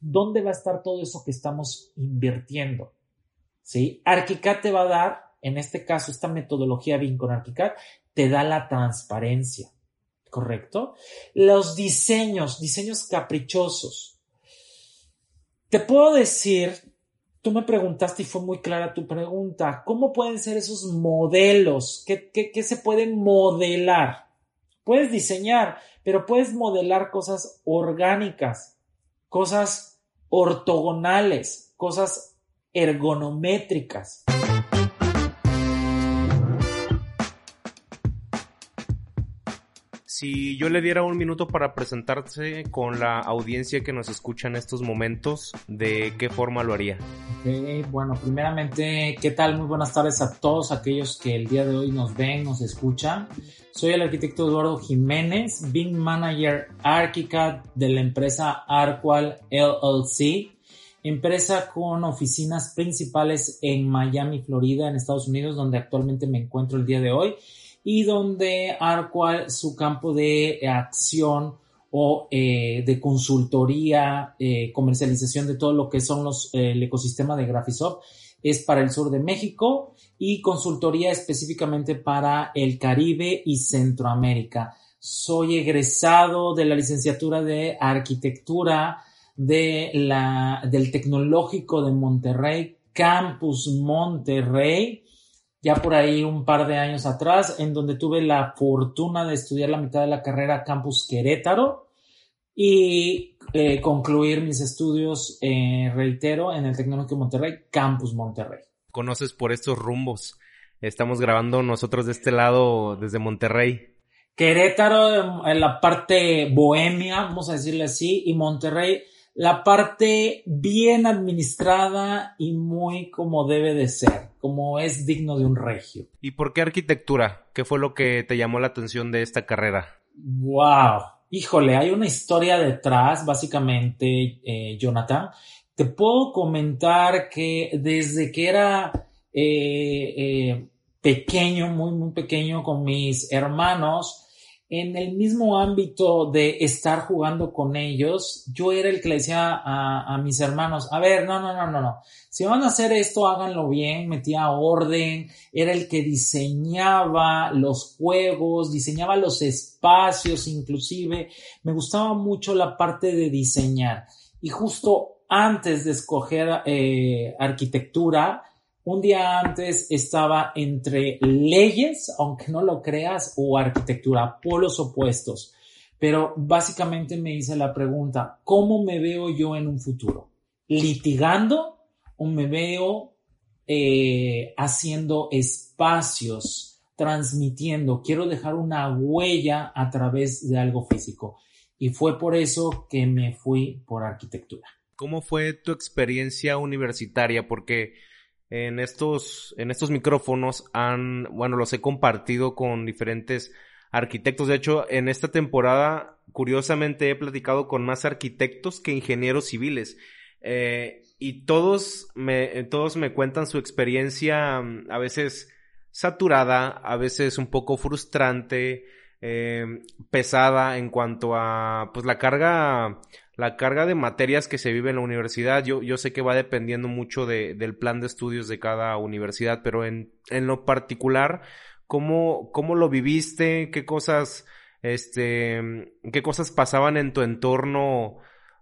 ¿dónde va a estar todo eso que estamos invirtiendo? ¿Sí? Arquicad te va a dar, en este caso, esta metodología BIM con Arquicad, te da la transparencia, ¿correcto? Los diseños, diseños caprichosos. Te puedo decir, tú me preguntaste y fue muy clara tu pregunta, ¿cómo pueden ser esos modelos? ¿Qué, qué se pueden modelar? Puedes diseñar, pero puedes modelar cosas orgánicas, cosas ortogonales, cosas ergonométricas. Si yo le diera un minuto para presentarse con la audiencia que nos escucha en estos momentos, ¿de qué forma lo haría? bueno, primeramente, ¿qué tal? Muy buenas tardes a todos aquellos que el día de hoy nos ven, nos escuchan. Soy el arquitecto Eduardo Jiménez, BIM Manager ArchiCAD de la empresa Arqual LLC, empresa con oficinas principales en Miami, Florida, en Estados Unidos, donde actualmente me encuentro el día de hoy y donde Arqual su campo de acción o eh, de consultoría, eh, comercialización de todo lo que son los, eh, el ecosistema de Graphisoft es para el sur de México y consultoría específicamente para el Caribe y Centroamérica. Soy egresado de la licenciatura de arquitectura de la, del Tecnológico de Monterrey, Campus Monterrey, ya por ahí un par de años atrás, en donde tuve la fortuna de estudiar la mitad de la carrera Campus Querétaro y eh, concluir mis estudios, eh, reitero, en el Tecnológico Monterrey, Campus Monterrey. ¿Conoces por estos rumbos? Estamos grabando nosotros de este lado, desde Monterrey. Querétaro, en la parte bohemia, vamos a decirle así, y Monterrey, la parte bien administrada y muy como debe de ser, como es digno de un regio. ¿Y por qué arquitectura? ¿Qué fue lo que te llamó la atención de esta carrera? Wow, híjole, hay una historia detrás, básicamente, eh, Jonathan. Te puedo comentar que desde que era eh, eh, pequeño, muy, muy pequeño con mis hermanos, en el mismo ámbito de estar jugando con ellos, yo era el que le decía a, mis hermanos, a ver, no, no, no, no, no, si van a hacer esto, háganlo bien, metía orden, era el que diseñaba los juegos, diseñaba los espacios inclusive, me gustaba mucho la parte de diseñar. Y justo antes de escoger eh, arquitectura, un día antes estaba entre leyes, aunque no lo creas, o arquitectura, polos opuestos. Pero básicamente me hice la pregunta, ¿cómo me veo yo en un futuro? ¿Litigando o me veo eh, haciendo espacios, transmitiendo? Quiero dejar una huella a través de algo físico. Y fue por eso que me fui por arquitectura. ¿Cómo fue tu experiencia universitaria? Porque en estos, en estos micrófonos han, bueno, los he compartido con diferentes arquitectos. De hecho, en esta temporada, curiosamente, he platicado con más arquitectos que ingenieros civiles. Eh, y todos me, todos me cuentan su experiencia mm, a veces saturada, a veces un poco frustrante, eh, pesada en cuanto a pues la carga la carga de materias que se vive en la universidad, yo, yo sé que va dependiendo mucho de, del plan de estudios de cada universidad, pero en, en lo particular, ¿cómo, ¿cómo lo viviste? ¿Qué cosas, este, qué cosas pasaban en tu entorno,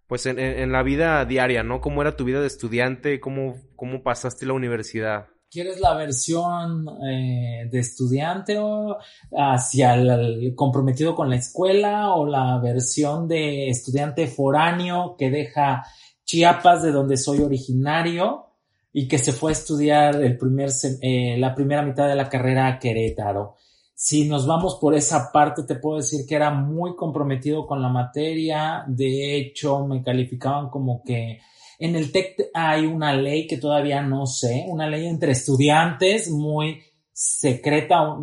pues en, la vida diaria, ¿no? ¿Cómo era tu vida de estudiante? ¿Cómo, cómo pasaste la universidad? ¿Quieres la versión eh, de estudiante o hacia el, comprometido con la escuela o la versión de estudiante foráneo que deja Chiapas, de donde soy originario, y que se fue a estudiar el primer, eh, la primera mitad de la carrera a Querétaro? Si nos vamos por esa parte, te puedo decir que era muy comprometido con la materia. De hecho, me calificaban como que en el TEC hay una ley que todavía no sé, una ley entre estudiantes muy secreta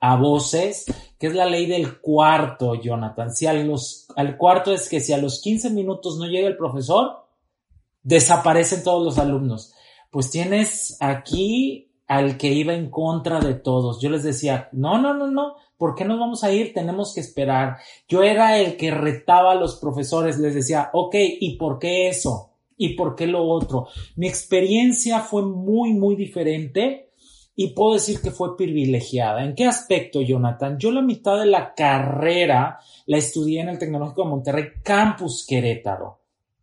a voces, que es la ley del cuarto, Jonathan. Si a los, al cuarto es que si a los 15 minutos no llega el profesor, desaparecen todos los alumnos. Pues tienes aquí al que iba en contra de todos. Yo les decía, no, no, no, no, ¿por qué nos vamos a ir? Tenemos que esperar. Yo era el que retaba a los profesores, les decía, ok, ¿y por qué eso? Y por qué lo otro. Mi experiencia fue muy, muy diferente y puedo decir que fue privilegiada. ¿En qué aspecto, Jonathan? Yo la mitad de la carrera la estudié en el Tecnológico de Monterrey, Campus Querétaro.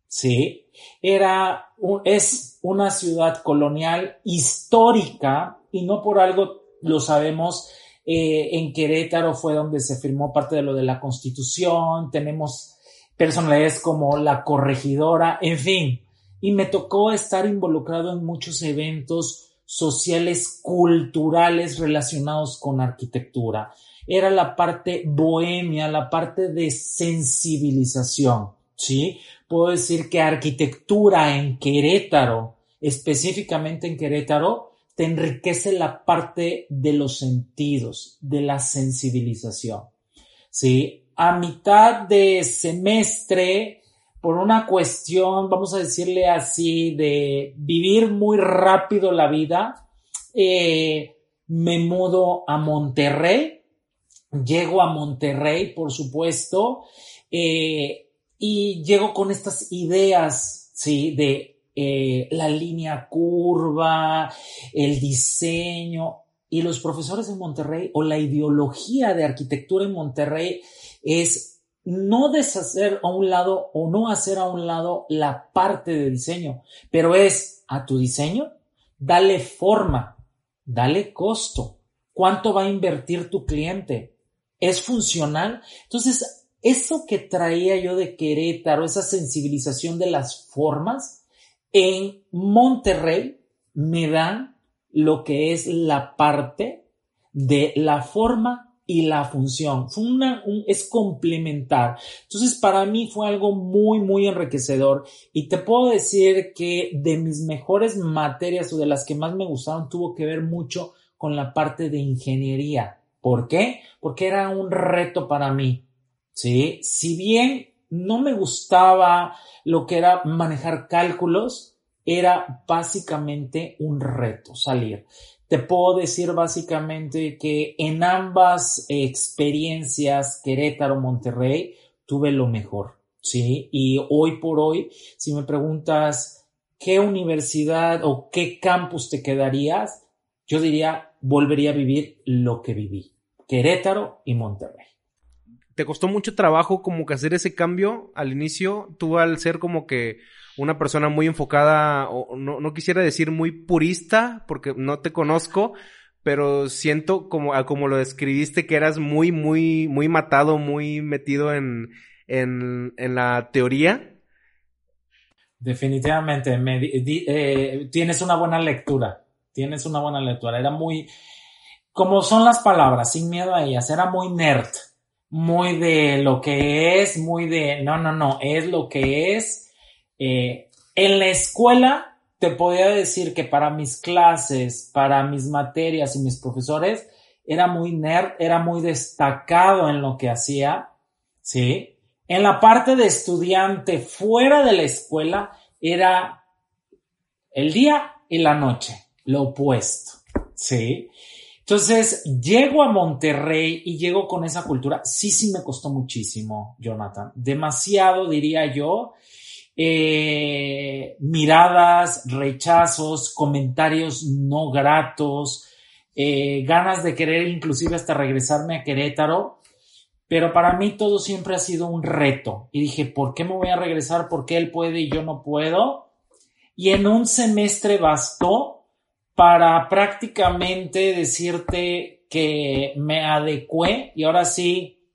¿Sí? Era, es una ciudad colonial histórica y no por algo lo sabemos. Eh, en Querétaro fue donde se firmó parte de lo de la Constitución. Tenemos personalidades como la corregidora, en fin. Y me tocó estar involucrado en muchos eventos sociales, culturales relacionados con arquitectura. Era la parte bohemia, la parte de sensibilización, ¿sí? Puedo decir que arquitectura en Querétaro, específicamente en Querétaro, te enriquece la parte de los sentidos, de la sensibilización, ¿sí? A mitad de semestre por una cuestión, vamos a decirle así, de vivir muy rápido la vida, eh, me mudo a Monterrey, llego a Monterrey, por supuesto, eh, y llego con estas ideas, ¿sí? De eh, la línea curva, el diseño, y los profesores en Monterrey o la ideología de arquitectura en Monterrey es no deshacer a un lado o no hacer a un lado la parte de diseño, pero es a tu diseño, dale forma, dale costo, cuánto va a invertir tu cliente, es funcional. Entonces, eso que traía yo de Querétaro, esa sensibilización de las formas, en Monterrey me dan lo que es la parte de la forma y la función. Fue una, es complementar. Entonces, para mí fue algo muy, muy enriquecedor. Y te puedo decir que de mis mejores materias o de las que más me gustaron tuvo que ver mucho con la parte de ingeniería. ¿Por qué? Porque era un reto para mí. Sí, si bien no me gustaba lo que era manejar cálculos, era básicamente un reto salir te puedo decir básicamente que en ambas experiencias, Querétaro, Monterrey, tuve lo mejor, ¿sí? Y hoy por hoy, si me preguntas qué universidad o qué campus te quedarías, yo diría, volvería a vivir lo que viví, Querétaro y Monterrey. ¿Te costó mucho trabajo como que hacer ese cambio al inicio? Tú al ser como que una persona muy enfocada, no, no quisiera decir muy purista, porque no te conozco, pero siento como, como lo describiste, que eras muy, muy, muy matado, muy metido en, en, en la teoría. Definitivamente, me, eh, tienes una buena lectura, tienes una buena lectura. Era muy, como son las palabras, sin miedo a ellas, era muy nerd, muy de lo que es, muy de, no, no, no, es lo que es eh, en la escuela te podía decir que para mis clases, para mis materias y mis profesores, era muy nerd, era muy destacado en lo que hacía, ¿sí? En la parte de estudiante fuera de la escuela era el día y la noche, lo opuesto, ¿sí? Entonces, llego a Monterrey y llego con esa cultura. Sí, sí me costó muchísimo, Jonathan. Demasiado, diría yo eh, miradas, rechazos, comentarios no gratos, eh, ganas de querer inclusive hasta regresarme a Querétaro, pero para mí todo siempre ha sido un reto. Y dije, ¿por qué me voy a regresar? ¿Por qué él puede y yo no puedo? Y en un semestre bastó para prácticamente decirte que me adecué y ahora sí,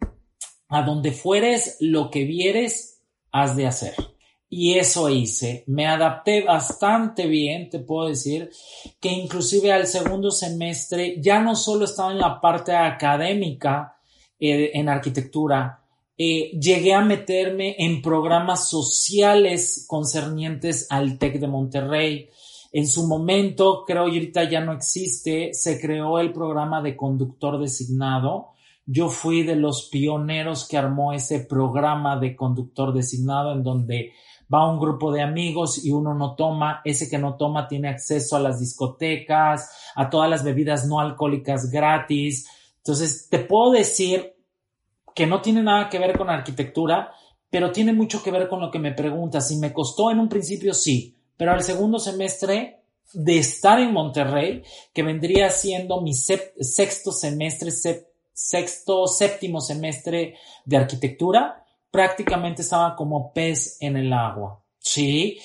a donde fueres, lo que vieres, has de hacer y eso hice. Me adapté bastante bien, te puedo decir, que inclusive al segundo semestre ya no solo estaba en la parte académica eh, en arquitectura, eh, llegué a meterme en programas sociales concernientes al TEC de Monterrey. En su momento, creo que ahorita ya no existe, se creó el programa de conductor designado. Yo fui de los pioneros que armó ese programa de conductor designado en donde va un grupo de amigos y uno no toma, ese que no toma tiene acceso a las discotecas, a todas las bebidas no alcohólicas gratis. Entonces, te puedo decir que no tiene nada que ver con arquitectura, pero tiene mucho que ver con lo que me preguntas. Si me costó en un principio, sí, pero al segundo semestre de estar en Monterrey, que vendría siendo mi sexto semestre, sexto, séptimo semestre de arquitectura, prácticamente estaba como pez en el agua. Sí,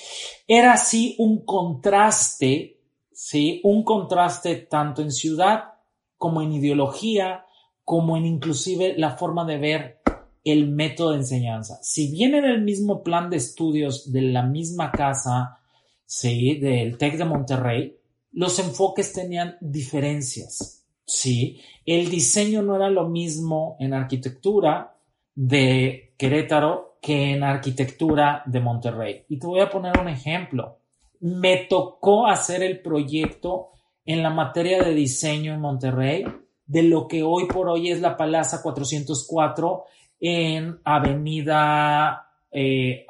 era así un contraste, sí, un contraste tanto en ciudad como en ideología, como en inclusive la forma de ver el método de enseñanza. Si viene del mismo plan de estudios de la misma casa, sí, del TEC de Monterrey, los enfoques tenían diferencias, sí. El diseño no era lo mismo en arquitectura de Querétaro que en arquitectura de Monterrey. Y te voy a poner un ejemplo. Me tocó hacer el proyecto en la materia de diseño en Monterrey de lo que hoy por hoy es la Palaza 404 en Avenida eh,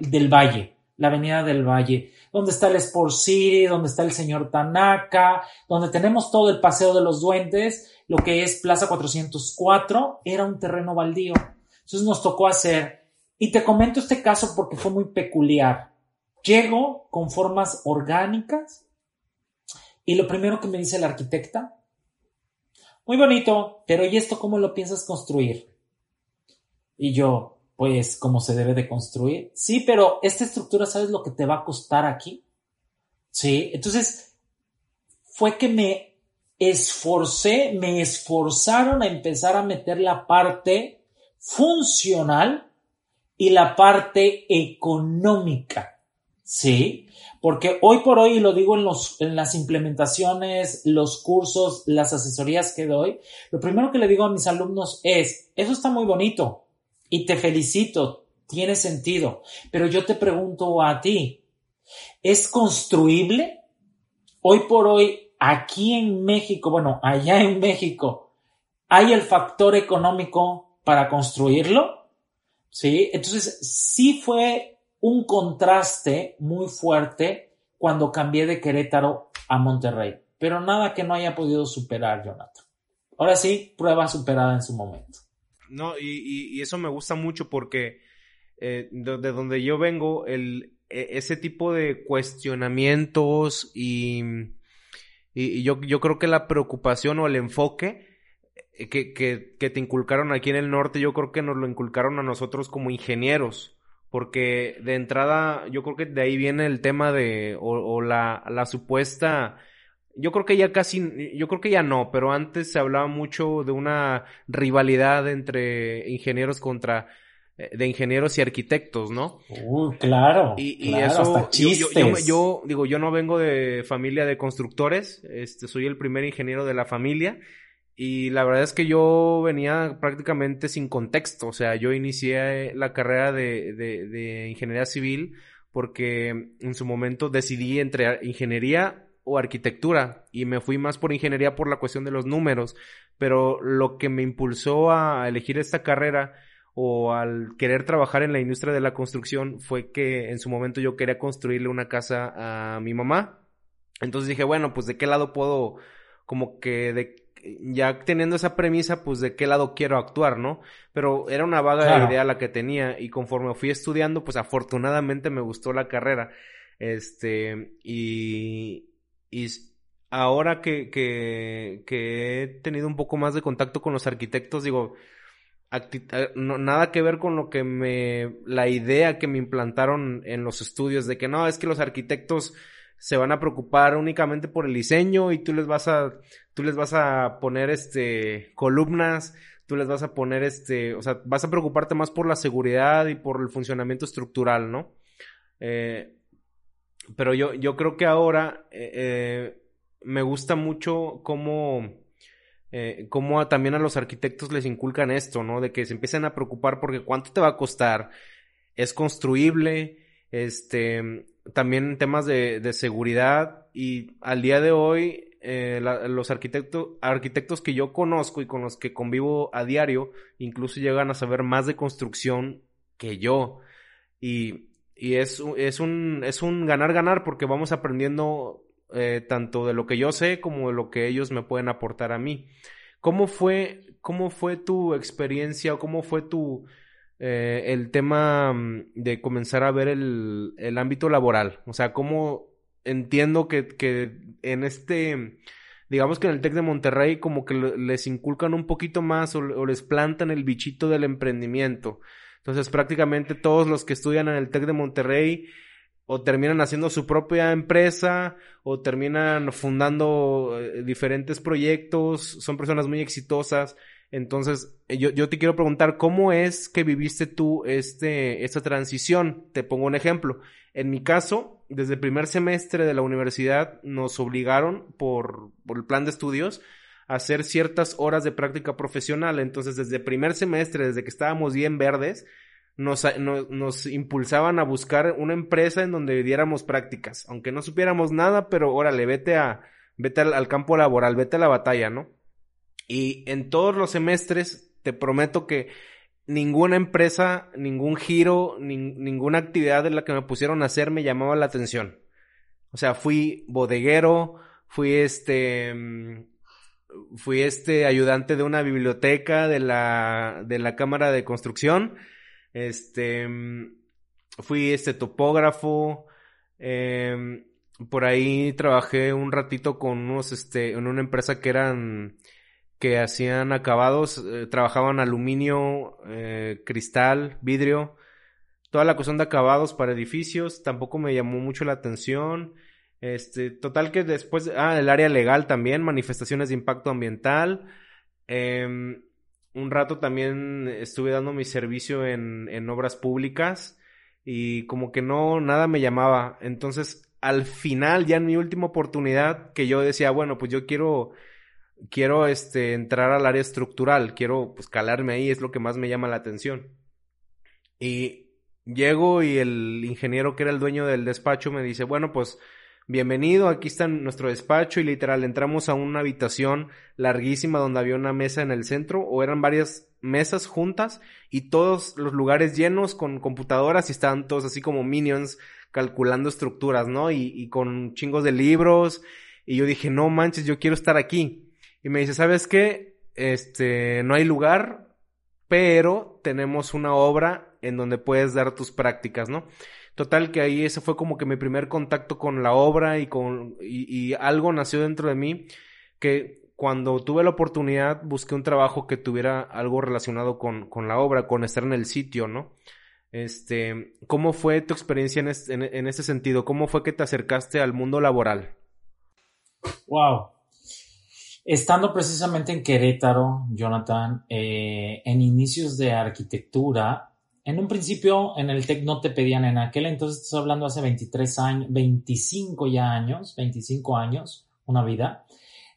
del Valle, la Avenida del Valle, donde está el Sport City, donde está el señor Tanaka, donde tenemos todo el Paseo de los Duendes, lo que es Plaza 404, era un terreno baldío. Entonces nos tocó hacer, y te comento este caso porque fue muy peculiar. Llego con formas orgánicas y lo primero que me dice la arquitecta, muy bonito, pero ¿y esto cómo lo piensas construir? Y yo, pues, ¿cómo se debe de construir? Sí, pero esta estructura, ¿sabes lo que te va a costar aquí? Sí, entonces fue que me esforcé, me esforzaron a empezar a meter la parte funcional y la parte económica. Sí, porque hoy por hoy, y lo digo en, los, en las implementaciones, los cursos, las asesorías que doy, lo primero que le digo a mis alumnos es, eso está muy bonito y te felicito, tiene sentido, pero yo te pregunto a ti, ¿es construible? Hoy por hoy, aquí en México, bueno, allá en México, ¿hay el factor económico para construirlo? Sí, entonces sí fue un contraste muy fuerte cuando cambié de Querétaro a Monterrey, pero nada que no haya podido superar, Jonathan. Ahora sí, prueba superada en su momento. No, y, eso me gusta mucho porque eh, de, donde yo vengo, el, e, ese tipo de cuestionamientos y, y yo, yo, creo que la preocupación o el enfoque que, que, que te inculcaron aquí en el norte, yo creo que nos lo inculcaron a nosotros como ingenieros porque de entrada yo creo que de ahí viene el tema de, o, la, la, supuesta, yo creo que ya casi, yo creo que ya no, pero antes se hablaba mucho de una rivalidad entre ingenieros contra, eh, de ingenieros y arquitectos, ¿no? Uy, claro. Y, eso, hasta chistes. Yo, digo, yo no vengo de familia de constructores, este, soy el primer ingeniero de la familia y la verdad es que yo venía prácticamente sin contexto, o sea, yo inicié la carrera de, de, de ingeniería civil porque en su momento decidí entre ingeniería o arquitectura y me fui más por ingeniería por la cuestión de los números, pero lo que me impulsó a elegir esta carrera o al querer trabajar en la industria de la construcción fue que en su momento yo quería construirle una casa a mi mamá. Entonces dije, bueno, pues de qué lado puedo como que de ya teniendo esa premisa, pues de qué lado quiero actuar, ¿no? Pero era una vaga idea la que tenía y conforme fui estudiando, pues afortunadamente me gustó la carrera. Este, y, y ahora que, que, que he tenido un poco más de contacto con los arquitectos, digo, eh, nada que ver con lo que me, la idea que me implantaron en los estudios de que no, es que los arquitectos se van a preocupar únicamente por el diseño y tú les vas a, tú les vas a poner este, columnas, tú les vas a poner este, o sea, vas a preocuparte más por la seguridad y por el funcionamiento estructural, ¿no? Eh, pero yo, yo creo que ahora eh, eh, me gusta mucho cómo, cómo también a los arquitectos les inculcan esto, ¿no? De que se empiecen a preocupar porque cuánto te va a costar, es construible, este, también temas de, de seguridad y al día de hoy eh, los arquitectos, arquitectos que yo conozco y con los que convivo a diario incluso llegan a saber más de construcción que yo y, y es, es, un, es un ganar-ganar porque vamos aprendiendo eh, tanto de lo que yo sé como de lo que ellos me pueden aportar a mí. ¿Cómo fue, cómo fue tu experiencia o cómo fue tu, eh, el tema mm, de comenzar a ver el, el ámbito laboral. O sea, cómo entiendo que, que en este digamos que en el TEC de Monterrey como que les inculcan un poquito más o, les plantan el bichito del emprendimiento. Entonces prácticamente todos los que estudian en el TEC de Monterrey o terminan haciendo su propia empresa o terminan fundando eh, diferentes proyectos, son personas muy exitosas. Entonces, eh, yo, yo, te quiero preguntar, ¿cómo es que viviste tú este, esta transición? Te pongo un ejemplo. En mi caso, desde el primer semestre de la universidad nos obligaron por, por el plan de estudios a hacer ciertas horas de práctica profesional. Entonces, desde el primer semestre, desde que estábamos bien verdes, nos, nos, impulsaban a buscar una empresa en donde diéramos prácticas, aunque no supiéramos nada, pero órale, vete a, vete al, campo laboral, vete a la batalla, ¿no? Y en todos los semestres, te prometo que ninguna empresa, ningún giro, ninguna actividad en la que me pusieron a hacer me llamaba la atención. O sea, fui bodeguero, fui este, mm, fui este ayudante de una biblioteca de la, de la Cámara de Construcción, este, mm, fui este topógrafo, em, por ahí trabajé un ratito con unos, este, en una empresa que eran, que hacían acabados, eh, trabajaban aluminio, eh, cristal, vidrio, toda la cuestión de acabados para edificios, tampoco me llamó mucho la atención. Este, total que después, ah, el área legal también, manifestaciones de impacto ambiental. Eh, un rato también estuve dando mi servicio en, en obras públicas y como que no, nada me llamaba. Entonces, al final, ya en mi última oportunidad, que yo decía, bueno, pues yo quiero, quiero, este, entrar al área estructural, quiero, pues, calarme ahí, es lo que más me llama la atención. Y llego y el ingeniero que era el dueño del despacho me dice, bueno, pues, bienvenido, aquí está nuestro despacho y literal entramos a una habitación larguísima donde había una mesa en el centro o eran varias mesas juntas y todos los lugares llenos con computadoras y estaban todos así como minions calculando estructuras, ¿no? Y, y con chingos de libros y yo dije, no manches, yo quiero estar aquí. Y me dice, ¿sabes qué? Este, no hay lugar, pero tenemos una obra en donde puedes dar tus prácticas, ¿no? Total que ahí ese fue como que mi primer contacto con la obra y con y, algo nació dentro de mí que cuando tuve la oportunidad busqué un trabajo que tuviera algo relacionado con, con la obra, con estar en el sitio, ¿no? Este, ¿cómo fue tu experiencia en, en, ese sentido? ¿Cómo fue que te acercaste al mundo laboral? Wow. Estando precisamente en Querétaro, Jonathan, eh, en inicios de arquitectura, en un principio en el TEC no te pedían en aquel entonces, estoy hablando hace 23 años, 25 ya años, 25 años, una vida,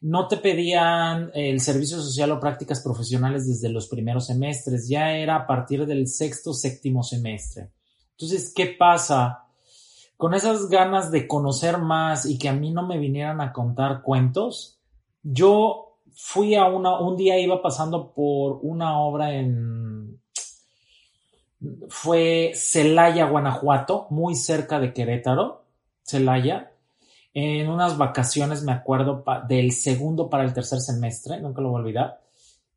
no te pedían el servicio social o prácticas profesionales desde los primeros semestres, ya era a partir del sexto, séptimo semestre. Entonces, ¿qué pasa? Con esas ganas de conocer más y que a mí no me vinieran a contar cuentos, yo fui a una, un día iba pasando por una obra en fue Celaya, Guanajuato, muy cerca de Querétaro, Celaya. En unas vacaciones, me acuerdo, del segundo para el tercer semestre, nunca lo voy a olvidar.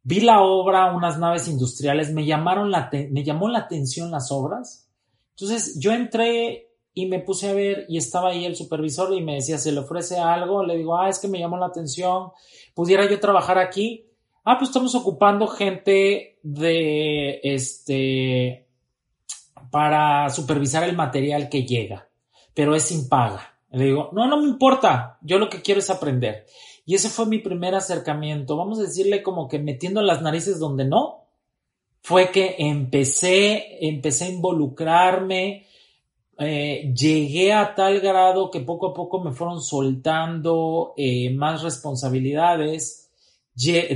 Vi la obra, unas naves industriales, me llamaron la, me llamó la atención las obras. Entonces yo entré y me puse a ver y estaba ahí el supervisor y me decía, ¿se le ofrece algo? Le digo, ah, es que me llamó la atención, pudiera yo trabajar aquí. Ah, pues estamos ocupando gente de, este, para supervisar el material que llega, pero es sin paga. Le digo, no, no me importa, yo lo que quiero es aprender. Y ese fue mi primer acercamiento, vamos a decirle como que metiendo las narices donde no, fue que empecé, empecé a involucrarme, eh, llegué a tal grado que poco a poco me fueron soltando eh, más responsabilidades,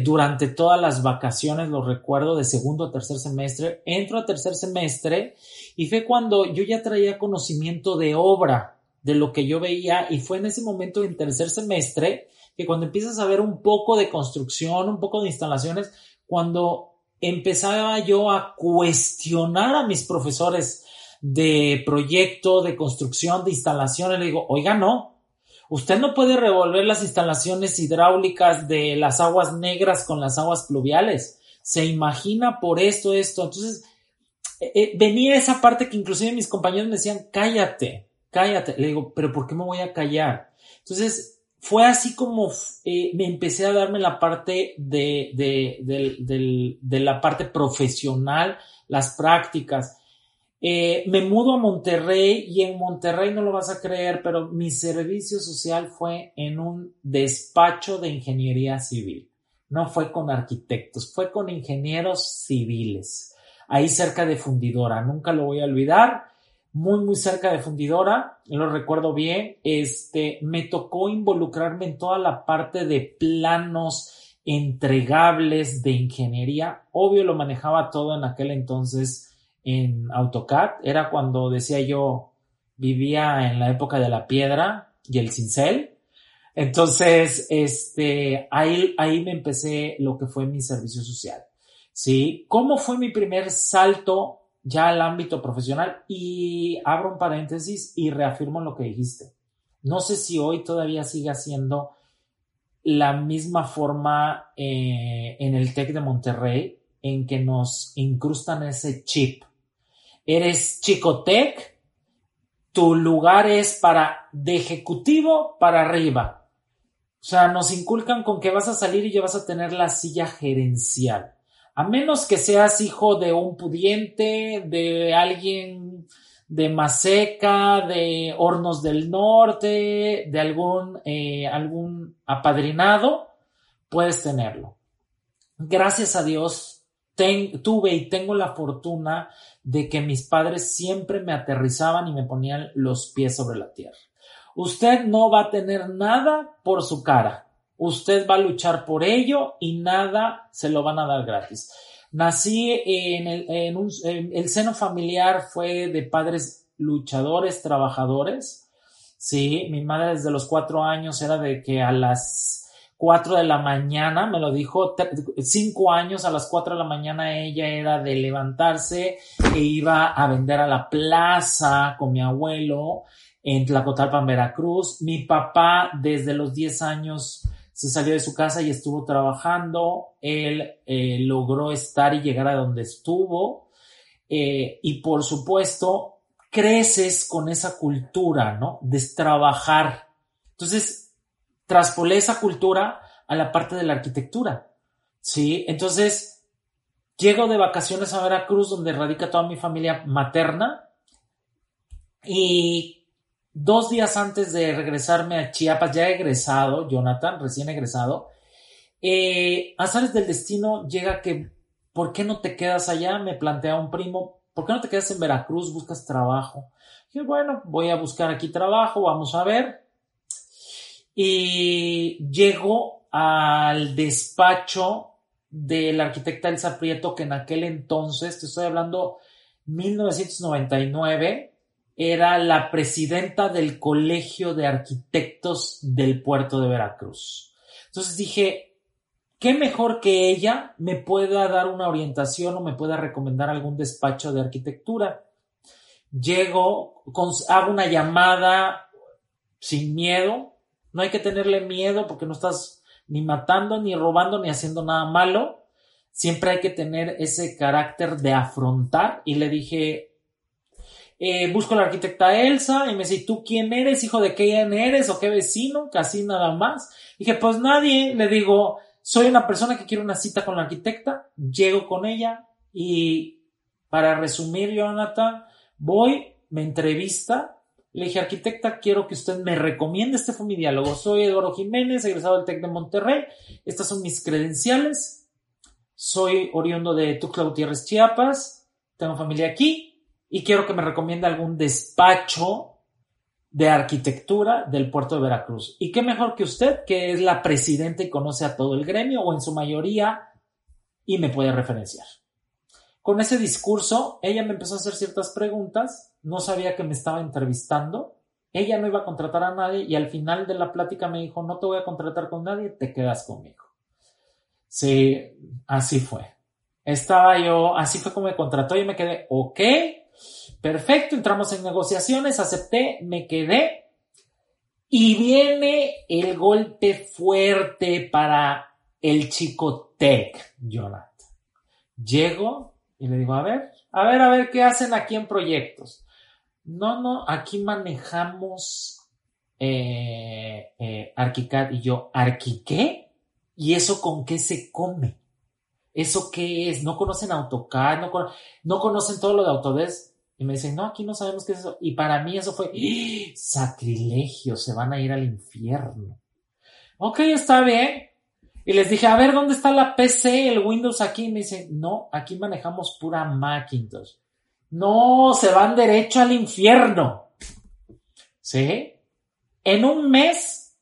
durante todas las vacaciones, lo recuerdo, de segundo a tercer semestre, entro a tercer semestre y fue cuando yo ya traía conocimiento de obra, de lo que yo veía, y fue en ese momento en tercer semestre que cuando empiezas a ver un poco de construcción, un poco de instalaciones, cuando empezaba yo a cuestionar a mis profesores de proyecto, de construcción, de instalaciones, le digo, oiga, no, Usted no puede revolver las instalaciones hidráulicas de las aguas negras con las aguas pluviales. Se imagina por esto, esto. Entonces, eh, eh, venía esa parte que inclusive mis compañeros me decían, cállate, cállate. Le digo, pero ¿por qué me voy a callar? Entonces, fue así como eh, me empecé a darme la parte de, de, de, la parte profesional, las prácticas. Me mudo a Monterrey y en Monterrey no lo vas a creer, pero mi servicio social fue en un despacho de ingeniería civil. No fue con arquitectos, fue con ingenieros civiles ahí cerca de Fundidora. Nunca lo voy a olvidar. Muy, muy cerca de Fundidora, lo recuerdo bien. Este, me tocó involucrarme en toda la parte de planos entregables de ingeniería. Obvio lo manejaba todo en aquel entonces en AutoCAD. Era cuando decía yo vivía en la época de la piedra y el cincel. Entonces, este, ahí, ahí me empecé lo que fue mi servicio social. ¿sí? ¿Cómo fue mi primer salto ya al ámbito profesional? Y abro un paréntesis y reafirmo lo que dijiste. No sé si hoy todavía sigue siendo la misma forma eh, en el TEC de Monterrey en que nos incrustan ese chip. Eres chico tech, tu lugar es para de ejecutivo para arriba. O sea, nos inculcan con que vas a salir y ya vas a tener la silla gerencial a menos que seas hijo de un pudiente, de alguien de Maseca, de Hornos del Norte, de algún, eh, algún apadrinado, puedes tenerlo. Gracias a Dios, tuve y tengo la fortuna de que mis padres siempre me aterrizaban y me ponían los pies sobre la tierra. Usted no va a tener nada por su cara. Usted va a luchar por ello y nada se lo van a dar gratis. Nací en el, en el seno familiar fue de padres luchadores, trabajadores. Sí, mi madre desde los cuatro años era de que a las cuatro de la mañana, me lo dijo, cinco años a las cuatro de la mañana ella era de levantarse e iba a vender a la plaza con mi abuelo en Tlacotalpan, Veracruz. Mi papá desde los diez años se salió de su casa y estuvo trabajando, él eh, logró estar y llegar a donde estuvo eh, y por supuesto creces con esa cultura, ¿no? De trabajar. Entonces, traspolé esa cultura a la parte de la arquitectura, ¿sí? Entonces, llego de vacaciones a Veracruz, donde radica toda mi familia materna, y dos días antes de regresarme a Chiapas, ya egresado, Jonathan, recién egresado, eh, azares del destino llega que, ¿por qué no te quedas allá? Me plantea un primo, ¿por qué no te quedas en Veracruz? Buscas trabajo. Y bueno, voy a buscar aquí trabajo, vamos a ver. Y llego al despacho de la arquitecta Elsa Prieto, que en aquel entonces, te estoy hablando 1999, era la presidenta del Colegio de Arquitectos del puerto de Veracruz. Entonces dije, ¿qué mejor que ella me pueda dar una orientación o me pueda recomendar algún despacho de arquitectura? Llego, hago una llamada sin miedo, no hay que tenerle miedo porque no estás ni matando, ni robando, ni haciendo nada malo. Siempre hay que tener ese carácter de afrontar y le dije, eh, busco a la arquitecta Elsa y me dice, ¿tú quién eres? ¿Hijo de quién eres? ¿O qué vecino? Casi nada más. dije, pues nadie. Le digo, soy una persona que quiere una cita con la arquitecta. Llego con ella y para resumir, Jonathan, voy, me entrevista. Le dije, arquitecta, quiero que usted me recomiende. Este fue mi diálogo. Soy Eduardo Jiménez, egresado del TEC de Monterrey. Estas son mis credenciales. Soy oriundo de Tuxtla Gutiérrez, Chiapas. Tengo familia aquí y quiero que me recomiende algún despacho de arquitectura del puerto de Veracruz. Y qué mejor que usted, que es la presidenta y conoce a todo el gremio o en su mayoría y me puede referenciar. Con ese discurso, ella me empezó a hacer ciertas preguntas, no sabía que me estaba entrevistando, ella no iba a contratar a nadie y al final de la plática me dijo, no te voy a contratar con nadie, te quedas conmigo. Sí, así fue. Estaba yo, así fue como me contrató y me quedé, ok, Perfecto, entramos en negociaciones, acepté, me quedé y viene el golpe fuerte para el chico Tech, Jonathan. Llego Y le digo, a ver, a ver, a ver, ¿qué hacen aquí en proyectos? No, no, aquí manejamos eh, eh, y yo, ¿Arqui qué? ¿Y eso con qué se come? ¿Eso qué es? ¿No conocen AutoCAD? ¿No, no conocen todo lo de Autodesk? Y me dicen, no, aquí no sabemos qué es eso. Y para mí eso fue ¡Ah! sacrilegio, se van a ir al infierno. Ok, está bien. Y les dije, a ver, ¿dónde está la PC, el Windows aquí? Y me dicen, no, aquí manejamos pura Macintosh. No, se van derecho al infierno. ¿Sí? En un mes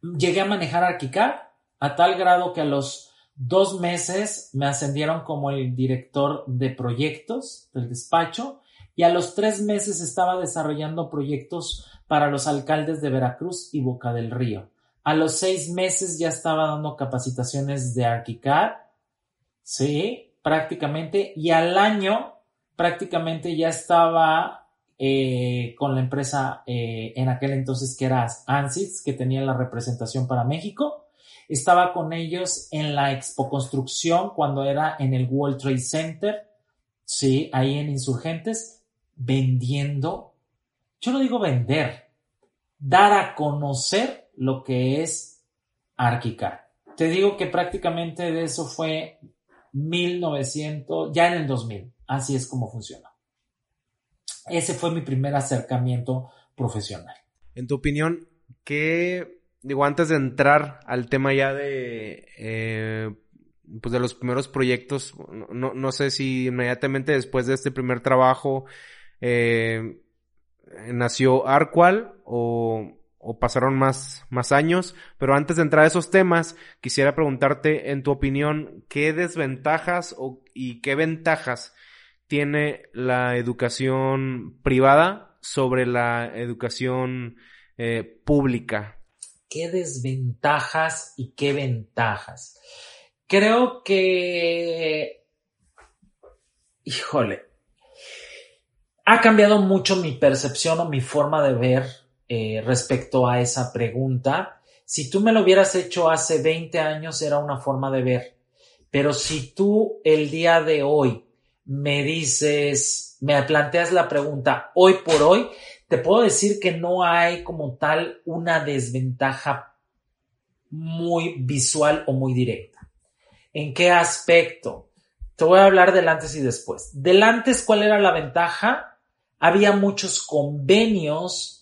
llegué a manejar ArchiCAD a tal grado que a los dos meses me ascendieron como el director de proyectos del despacho y a los tres meses estaba desarrollando proyectos para los alcaldes de Veracruz y Boca del Río. A los seis meses ya estaba dando capacitaciones de ArchiCAD, sí, prácticamente, y al año prácticamente ya estaba eh, con la empresa eh, en aquel entonces que era ANSYS, que tenía la representación para México. Estaba con ellos en la Expo Construcción cuando era en el World Trade Center, sí, ahí en Insurgentes, vendiendo, yo no digo vender, dar a conocer lo que es ArchiCAD. Te digo que prácticamente de eso fue 1900, ya en el 2000. Así es como funciona. Ese fue mi primer acercamiento profesional. En tu opinión, ¿qué, digo, antes de entrar al tema ya de, eh, pues de los primeros proyectos, no, sé si inmediatamente después de este primer trabajo eh, nació Arqual o o pasaron más, más años, pero antes de entrar a esos temas, quisiera preguntarte, en tu opinión, ¿qué desventajas o, y qué ventajas tiene la educación privada sobre la educación eh, pública? ¿Qué desventajas y qué ventajas? Creo que, híjole, ha cambiado mucho mi percepción o mi forma de ver eh, respecto a esa pregunta. Si tú me lo hubieras hecho hace 20 años era una forma de ver, pero si tú el día de hoy me dices, me planteas la pregunta hoy por hoy, te puedo decir que no hay como tal una desventaja muy visual o muy directa. ¿En qué aspecto? Te voy a hablar del antes y después. Del antes, ¿cuál era la ventaja? Había muchos convenios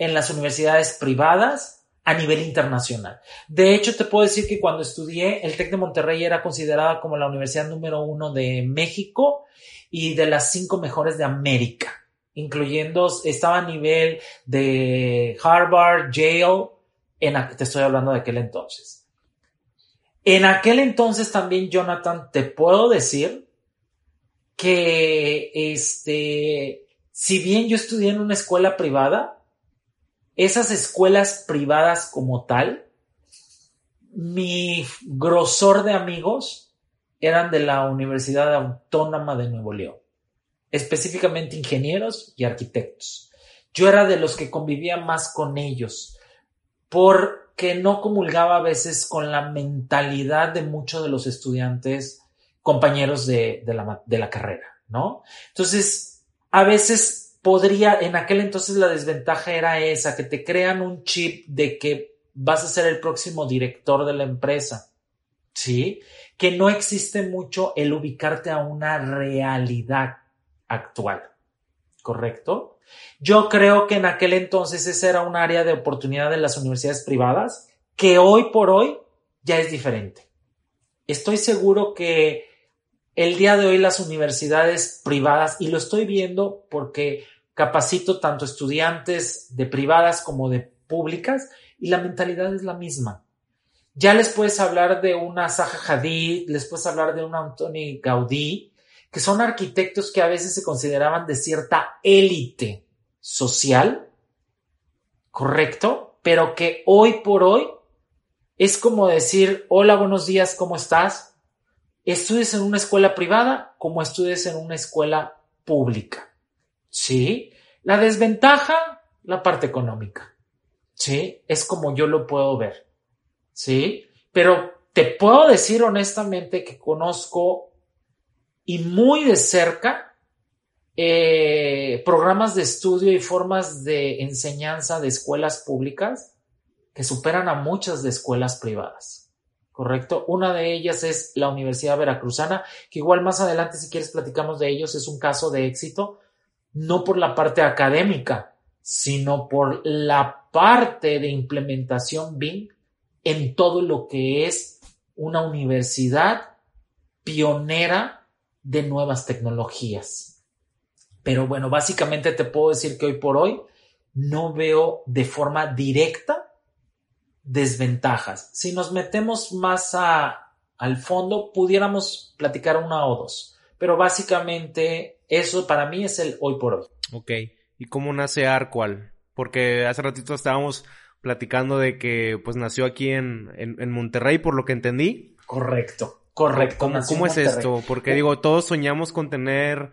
en las universidades privadas a nivel internacional. De hecho, te puedo decir que cuando estudié, el TEC de Monterrey era considerada como la universidad número uno de México y de las cinco mejores de América, incluyendo, estaba a nivel de Harvard, Yale, en, te estoy hablando de aquel entonces. En aquel entonces también, Jonathan, te puedo decir que, este, si bien yo estudié en una escuela privada, esas escuelas privadas como tal, mi grosor de amigos eran de la Universidad Autónoma de Nuevo León, específicamente ingenieros y arquitectos. Yo era de los que convivía más con ellos, porque no comulgaba a veces con la mentalidad de muchos de los estudiantes, compañeros de, la, de la carrera, ¿no? Entonces, a veces podría, en aquel entonces la desventaja era esa, que te crean un chip de que vas a ser el próximo director de la empresa, ¿sí? Que no existe mucho el ubicarte a una realidad actual, ¿correcto? Yo creo que en aquel entonces esa era un área de oportunidad de las universidades privadas que hoy por hoy ya es diferente. Estoy seguro que el día de hoy las universidades privadas, y lo estoy viendo porque capacito tanto estudiantes de privadas como de públicas, y la mentalidad es la misma. Ya les puedes hablar de una Zaha Hadid, les puedes hablar de un Antoni Gaudí, que son arquitectos que a veces se consideraban de cierta élite social, correcto, pero que hoy por hoy es como decir, hola, buenos días, ¿cómo estás? Estudies en una escuela privada como estudies en una escuela pública. ¿Sí? La desventaja, la parte económica. ¿Sí? Es como yo lo puedo ver. ¿Sí? Pero te puedo decir honestamente que conozco y muy de cerca eh, programas de estudio y formas de enseñanza de escuelas públicas que superan a muchas de escuelas privadas. ¿Correcto? Una de ellas es la Universidad Veracruzana, que igual más adelante, si quieres, platicamos de ellos, es un caso de éxito, no por la parte académica, sino por la parte de implementación BIM en todo lo que es una universidad pionera de nuevas tecnologías. Pero bueno, básicamente te puedo decir que hoy por hoy no veo de forma directa desventajas. Si nos metemos más a, al fondo, pudiéramos platicar una o dos. Pero básicamente eso para mí es el hoy por hoy. Ok. ¿Y cómo nace Arcual? Porque hace ratito estábamos platicando de que pues nació aquí en, en, Monterrey, por lo que entendí. Correcto, correcto. ¿Cómo, es esto? Porque digo, todos soñamos con tener,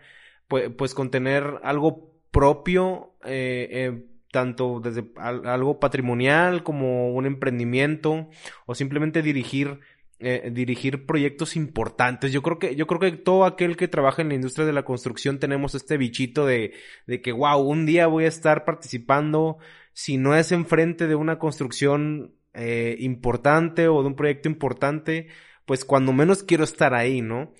pues, pues con tener algo propio, eh, eh, tanto desde algo patrimonial como un emprendimiento, o simplemente dirigir eh, dirigir proyectos importantes. Yo creo que, yo creo que todo aquel que trabaja en la industria de la construcción tenemos este bichito de, de que, wow, un día voy a estar participando, si no es enfrente de una construcción eh, importante o de un proyecto importante, pues cuando menos quiero estar ahí, ¿no?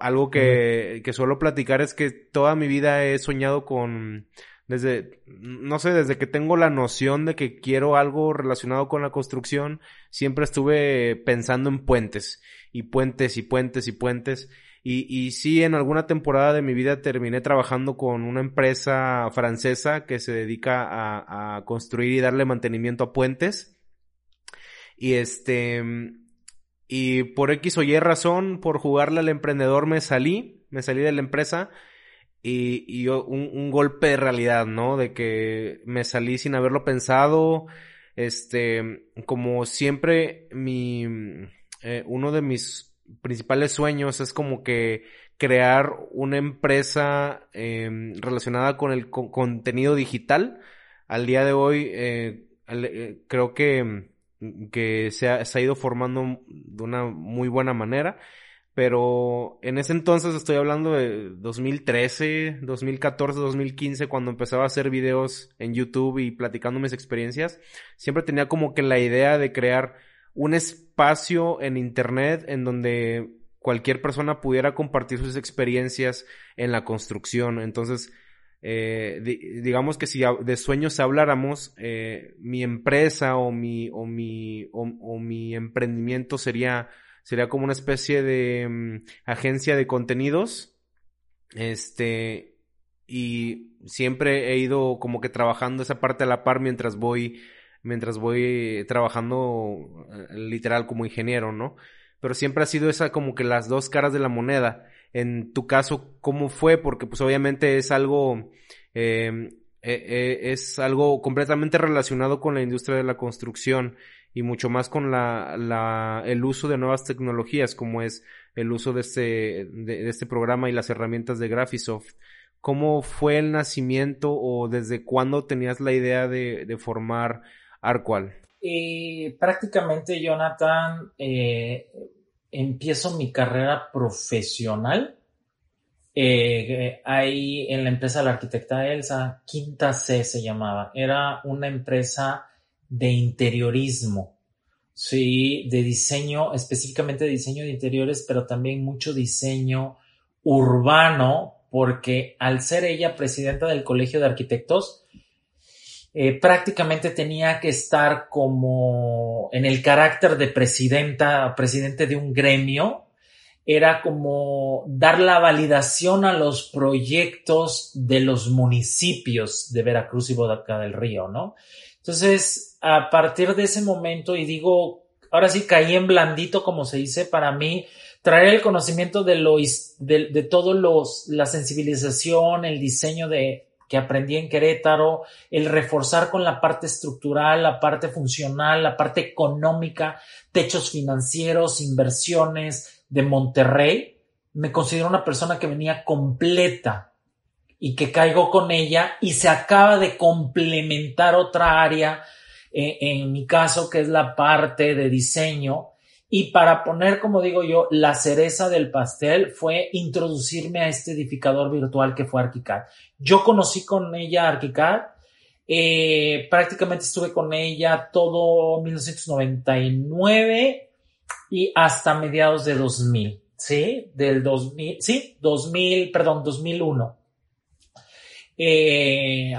Algo que, que suelo platicar es que toda mi vida he soñado con, desde, no sé, desde que tengo la noción de que quiero algo relacionado con la construcción, siempre estuve pensando en puentes, y puentes, y puentes, y puentes. Y, y sí, en alguna temporada de mi vida terminé trabajando con una empresa francesa que se dedica a, construir y darle mantenimiento a puentes. Y este, y por X o Y razón, por jugarle al emprendedor me salí, me salí de la empresa y, y un, un, golpe de realidad, ¿no? De que me salí sin haberlo pensado. Este, como siempre, mi, eh, uno de mis principales sueños es como que crear una empresa eh, relacionada con el contenido digital. Al día de hoy, eh, eh, creo que, que se ha, se ha ido formando de una muy buena manera pero en ese entonces estoy hablando de 2013, 2014, 2015, cuando empezaba a hacer videos en YouTube y platicando mis experiencias, siempre tenía como que la idea de crear un espacio en Internet en donde cualquier persona pudiera compartir sus experiencias en la construcción. Entonces, eh, digamos que si de sueños habláramos, eh, mi empresa o mi, o mi, o mi emprendimiento sería sería como una especie de mm, agencia de contenidos. Este, y siempre he ido como que trabajando esa parte a la par mientras voy, mientras voy trabajando eh, literal como ingeniero, ¿no? Pero siempre ha sido esa como que las dos caras de la moneda. En tu caso, ¿cómo fue? Porque pues obviamente es algo, em, e, e, es algo completamente relacionado con la industria de la construcción y mucho más con la, la, el uso de nuevas tecnologías como es el uso de este, de, este programa y las herramientas de Graphisoft. ¿Cómo fue el nacimiento o desde cuándo tenías la idea de, formar Arqual? Eh, prácticamente, Jonathan, eh, empiezo mi carrera profesional eh, ahí en la empresa de la arquitecta Elsa, Quinta C se llamaba. Era una empresa de interiorismo, sí, de diseño, específicamente de diseño de interiores, pero también mucho diseño urbano, porque al ser ella presidenta del Colegio de Arquitectos, eh, prácticamente tenía que estar como en el carácter de presidenta, presidente de un gremio, era como dar la validación a los proyectos de los municipios de Veracruz y Bodaca del Río, ¿no? Entonces, a partir de ese momento, y digo, ahora sí caí en blandito, como se dice, para mí, traer el conocimiento de, lo, de, los, la sensibilización, el diseño de, que aprendí en Querétaro, el reforzar con la parte estructural, la parte funcional, la parte económica, techos financieros, inversiones de Monterrey, me considero una persona que venía completa y que caigo con ella y se acaba de complementar otra área en mi caso, que es la parte de diseño, Y para poner, como digo yo, la cereza del pastel fue introducirme a este edificador virtual que fue ArchiCAD. Yo conocí con ella ArchiCAD, eh, prácticamente estuve con ella todo 1999 y hasta mediados de 2000, ¿sí? Del 2000, sí, 2000, perdón, 2001. Eh,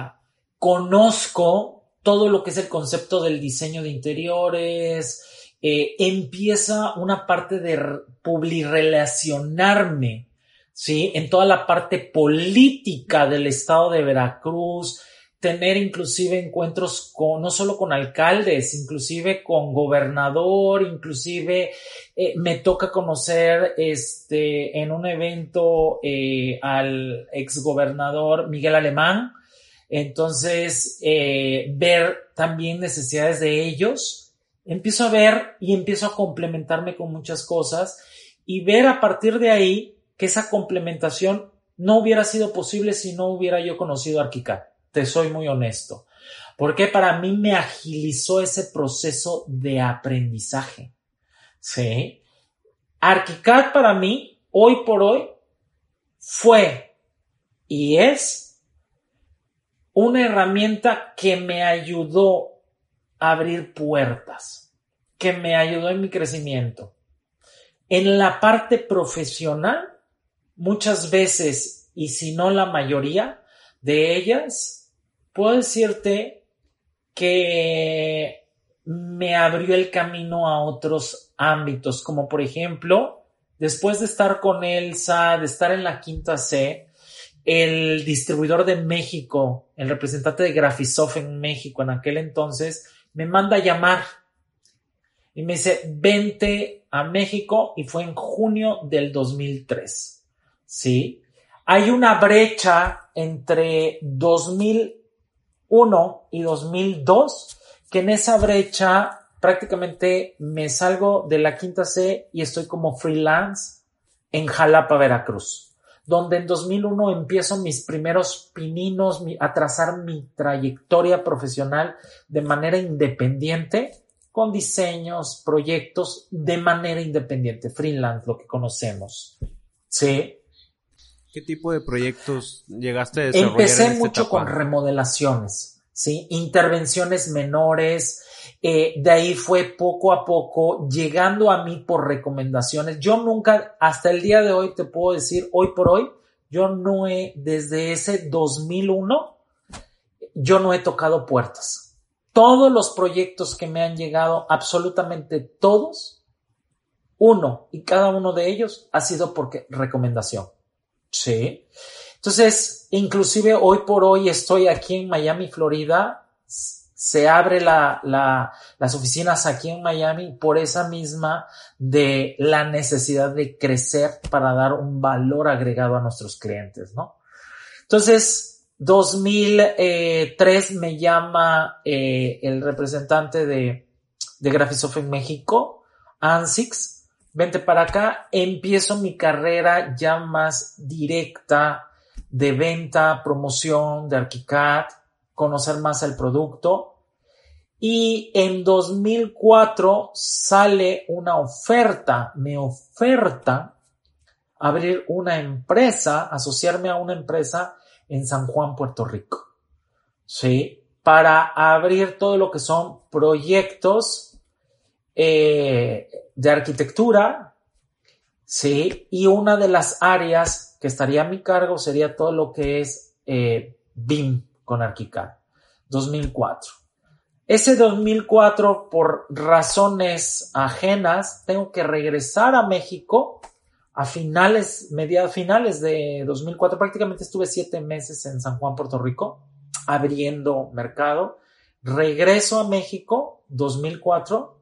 conozco todo lo que es el concepto del diseño de interiores, eh, empieza una parte de publirelacionarme, ¿sí? En toda la parte política del estado de Veracruz, tener inclusive encuentros con, no solo con alcaldes, inclusive con gobernador, inclusive eh, me toca conocer este, en un evento eh, al exgobernador Miguel Alemán, entonces ver también necesidades de ellos, empiezo a ver y empiezo a complementarme con muchas cosas y ver a partir de ahí que esa complementación no hubiera sido posible si no hubiera yo conocido ArchiCAD. Te soy muy honesto. Porque para mí me agilizó ese proceso de aprendizaje. Sí. ArchiCAD para mí, hoy por hoy, fue y es una herramienta que me ayudó abrir puertas, que me ayudó en mi crecimiento. En la parte profesional, muchas veces, y si no la mayoría de ellas, puedo decirte que me abrió el camino a otros ámbitos, como por ejemplo, después de estar con Elsa, de estar en la quinta C, el distribuidor de México, el representante de Graphisoft en México en aquel entonces, me manda a llamar y me dice, vente a México y fue en junio del 2003. ¿Sí? Hay una brecha entre 2001 y 2002 que en esa brecha prácticamente me salgo de la quinta C y estoy como freelance en Jalapa, Veracruz donde en 2001 empiezo mis primeros pininos a trazar mi trayectoria profesional de manera independiente, con diseños, proyectos de manera independiente, freelance, lo que conocemos. Sí. ¿Qué tipo de proyectos llegaste a desarrollar? Empecé mucho con remodelaciones, ¿sí? Intervenciones menores, eh, de ahí fue poco a poco llegando a mí por recomendaciones. Yo nunca, hasta el día de hoy te puedo decir, hoy por hoy, yo no he, desde ese 2001, yo no he tocado puertas. Todos los proyectos que me han llegado, absolutamente todos, uno y cada uno de ellos ha sido porque recomendación. Sí. Entonces, inclusive hoy por hoy estoy aquí en Miami, Florida, se abre las oficinas aquí en Miami por esa misma de la necesidad de crecer para dar un valor agregado a nuestros clientes, ¿no? Entonces, 2003 me llama eh, el representante de, de Graphisoft en México, ANSIX, vente para acá, empiezo mi carrera ya más directa de venta, promoción de ArchiCAD, conocer más el producto y en 2004 sale una oferta, me oferta abrir una empresa, asociarme a una empresa en San Juan, Puerto Rico. ¿Sí? Para abrir todo lo que son proyectos eh, de arquitectura, ¿sí? Y una de las áreas que estaría a mi cargo sería todo lo que es eh, BIM con ArchiCAD. 2004. Ese 2004, por razones ajenas, tengo que regresar a México a finales, mediados finales de 2004. Prácticamente estuve siete meses en San Juan, Puerto Rico, abriendo mercado. Regreso a México, 2004.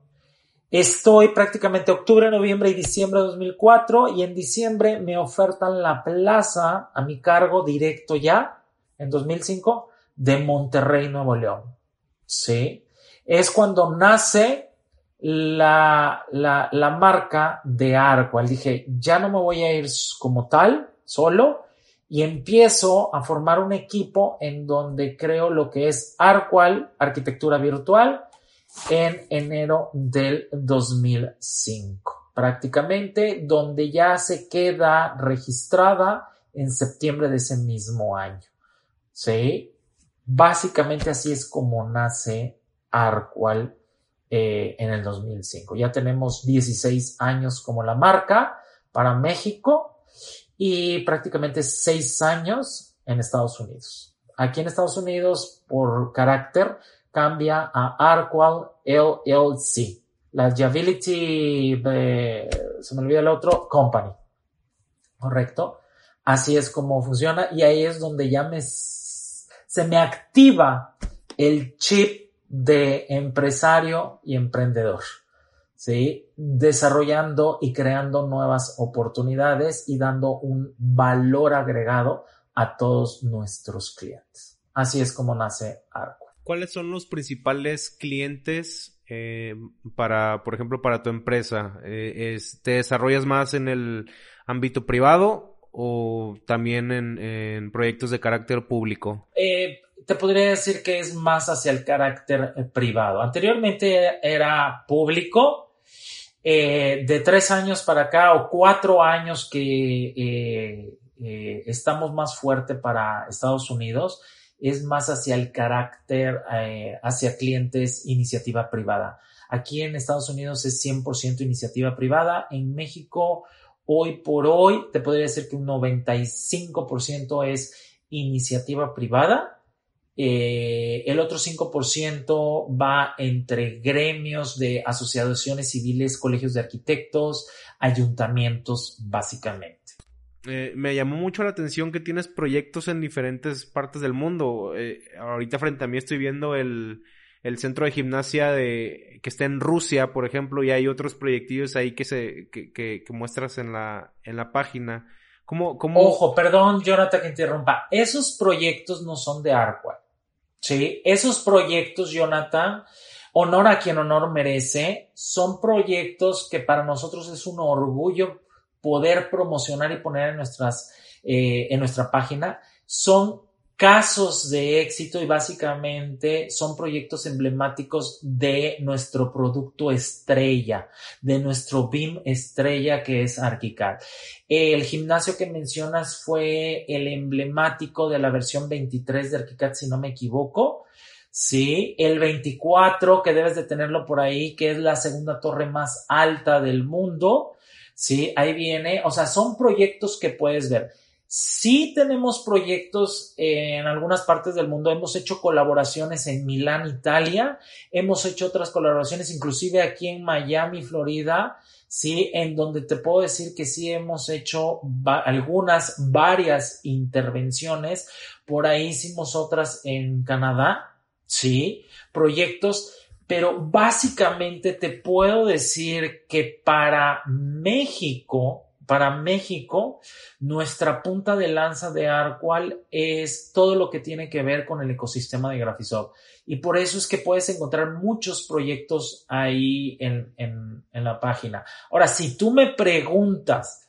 Estoy prácticamente octubre, noviembre y diciembre de 2004 y en diciembre me ofertan la plaza a mi cargo directo ya, en 2005, de Monterrey, Nuevo León. ¿Sí? Es cuando nace la, la, marca de Arcual. Dije, ya no me voy a ir como tal, solo, y empiezo a formar un equipo en donde creo lo que es Arcual, arquitectura virtual, en enero del 2005, prácticamente donde ya se queda registrada en septiembre de ese mismo año. ¿Sí? Básicamente así es como nace Arqual eh, en el 2005. Ya tenemos 16 años como la marca para México y prácticamente 6 años en Estados Unidos. Aquí en Estados Unidos, por carácter, cambia a Arqual LLC, la Agility, se me olvida el otro, Company. ¿Correcto? Así es como funciona y ahí es donde ya me, se me activa el chip de empresario y emprendedor. ¿sí? Desarrollando y creando nuevas oportunidades y dando un valor agregado a todos nuestros clientes. Así es como nace Arco. ¿Cuáles son los principales clientes eh, para, por ejemplo, para tu empresa? Eh, ¿Te desarrollas más en el ámbito privado o también en, proyectos de carácter público? Eh, te podría decir que es más hacia el carácter privado. Anteriormente era público. de tres años para acá o cuatro años que estamos más fuerte para Estados Unidos, es más hacia el carácter, eh, hacia clientes iniciativa privada. Aquí en Estados Unidos es 100% iniciativa privada. En México, hoy por hoy, te podría decir que un 95% es iniciativa privada. Eh, el otro 5% va entre gremios de asociaciones civiles, colegios de arquitectos, ayuntamientos, básicamente. Eh, me llamó mucho la atención que tienes proyectos en diferentes partes del mundo. Eh, ahorita frente a mí estoy viendo el, el centro de gimnasia de, que está en Rusia, por ejemplo, y hay otros proyectillos ahí que, se, que, que, muestras en la, en la página. ¿Cómo, cómo... Ojo, perdón, Jonathan, que interrumpa. Esos proyectos no son de Arqua. ¿sí? Esos proyectos, Jonathan, honor a quien honor merece, son proyectos que para nosotros es un orgullo poder promocionar y poner en, nuestras, eh, en nuestra página son casos de éxito y básicamente son proyectos emblemáticos de nuestro producto estrella, de nuestro BIM estrella que es Archicad. El gimnasio que mencionas fue el emblemático de la versión 23 de Archicad, si no me equivoco. Sí, el 24 que debes de tenerlo por ahí, que es la segunda torre más alta del mundo. ¿sí? Ahí viene, o sea, son proyectos que puedes ver. Sí tenemos proyectos en algunas partes del mundo, hemos hecho colaboraciones en Milán, Italia, hemos hecho otras colaboraciones inclusive aquí en Miami, Florida, sí, en donde te puedo decir que sí hemos hecho algunas, varias intervenciones, por ahí hicimos otras en Canadá, sí, proyectos. Pero básicamente te puedo decir que para México, para México, nuestra punta de lanza de Arqual es todo lo que tiene que ver con el ecosistema de Graphisoft. Y por eso es que puedes encontrar muchos proyectos ahí en, en la página. Ahora, si tú me preguntas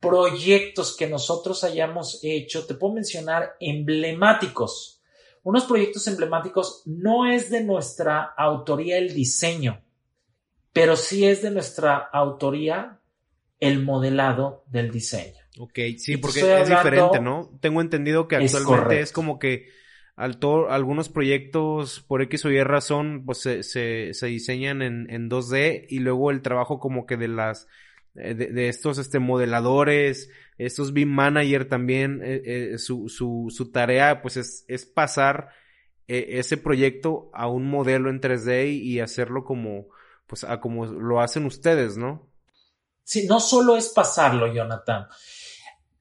proyectos que nosotros hayamos hecho, te puedo mencionar emblemáticos unos proyectos emblemáticos no es de nuestra autoría el diseño, pero sí es de nuestra autoría el modelado del diseño. Ok, sí, porque es diferente, ¿no? Tengo entendido que actualmente es, como que al algunos proyectos por X o Y razón pues se, se, diseñan en, en 2D y luego el trabajo como que de las eh, de, estos este modeladores estos BIM Manager también, eh, eh, su, su, su, tarea pues es, es pasar eh, ese proyecto a un modelo en 3D y, hacerlo como, pues, a como lo hacen ustedes, ¿no? Sí, no solo es pasarlo, Jonathan.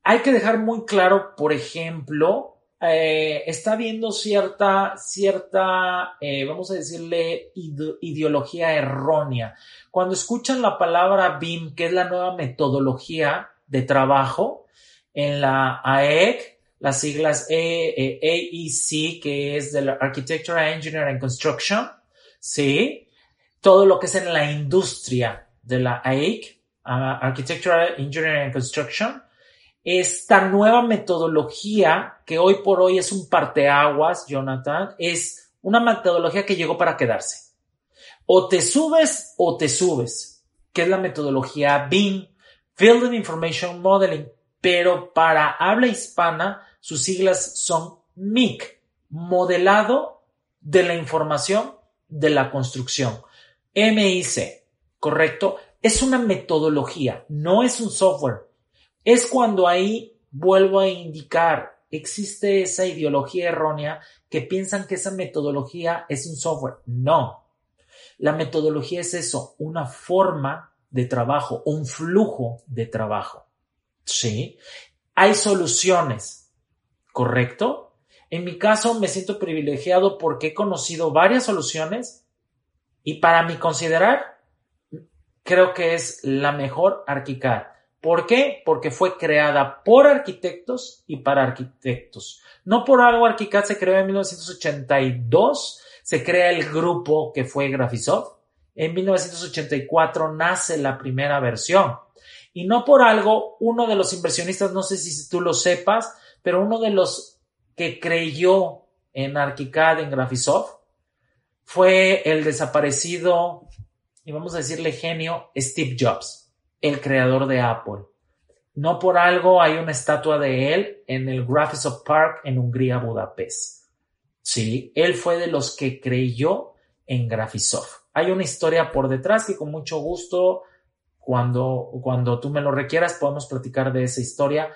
Hay que dejar muy claro, por ejemplo, está habiendo cierta, cierta, vamos a decirle, ideología errónea. Cuando escuchan la palabra BIM, que es la nueva metodología, de trabajo en la AEC, las siglas AEC, e que es de la Architecture, Engineering and Construction, ¿sí? Todo lo que es en la industria de la AEC, Architecture, Engineering and Construction, esta nueva metodología que hoy por hoy es un parteaguas, Jonathan, es una metodología que llegó para quedarse. O te subes o te subes, que es la metodología BIM, Field Information Modeling, pero para habla hispana sus siglas son MIC, modelado de la información de la construcción. MIC, ¿correcto? Es una metodología, no es un software. Es cuando ahí vuelvo a indicar, existe esa ideología errónea que piensan que esa metodología es un software. No. La metodología es eso, una forma de trabajo, un flujo de trabajo. ¿Sí? Hay soluciones, ¿correcto? En mi caso me siento privilegiado porque he conocido varias soluciones y para mi considerar creo que es la mejor ArchiCAD. ¿Por qué? Porque fue creada por arquitectos y para arquitectos. No por algo ArchiCAD se creó en 1982, se crea el grupo que fue Graphisoft. En 1984 nace la primera versión. Y no por algo, uno de los inversionistas, no sé si tú lo sepas, pero uno de los que creyó en ArchiCAD, en Graphisoft, fue el desaparecido, y vamos a decirle genio, Steve Jobs, el creador de Apple. No por algo hay una estatua de él en el Graphisoft Park en Hungría, Budapest. Sí, él fue de los que creyó en Graphisoft. Hay una historia por detrás que con mucho gusto cuando, cuando tú me lo requieras, podemos platicar de esa historia.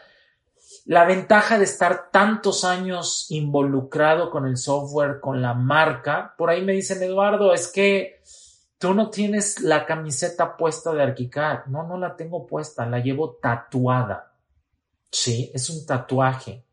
La ventaja de estar tantos años involucrado con el software, con la marca, por ahí me dicen, Eduardo, es que tú no tienes la camiseta puesta de Arquicad. No, no la tengo puesta, la llevo tatuada. Sí, es un tatuaje.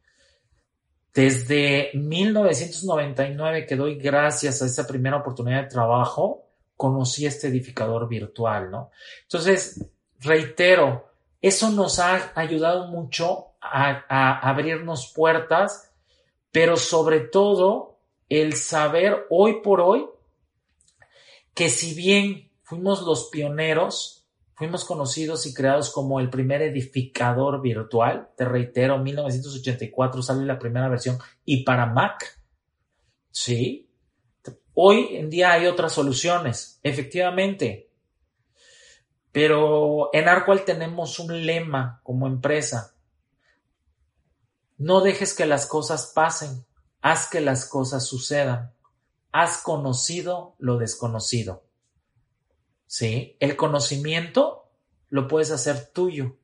Desde 1999 que doy gracias a esa primera oportunidad de trabajo, conocí este edificador virtual, ¿no? Entonces, reitero, eso nos ha ayudado mucho a abrirnos puertas, pero sobre todo el saber hoy por hoy que si bien fuimos los pioneros, fuimos conocidos y creados como el primer edificador virtual, te reitero, 1984 sale la primera versión y para Mac, ¿sí? Hoy en día hay otras soluciones, efectivamente. Pero en Arcual tenemos un lema como empresa. No dejes que las cosas pasen, haz que las cosas sucedan. Haz conocido lo desconocido. ¿Sí? El conocimiento lo puedes hacer tuyo.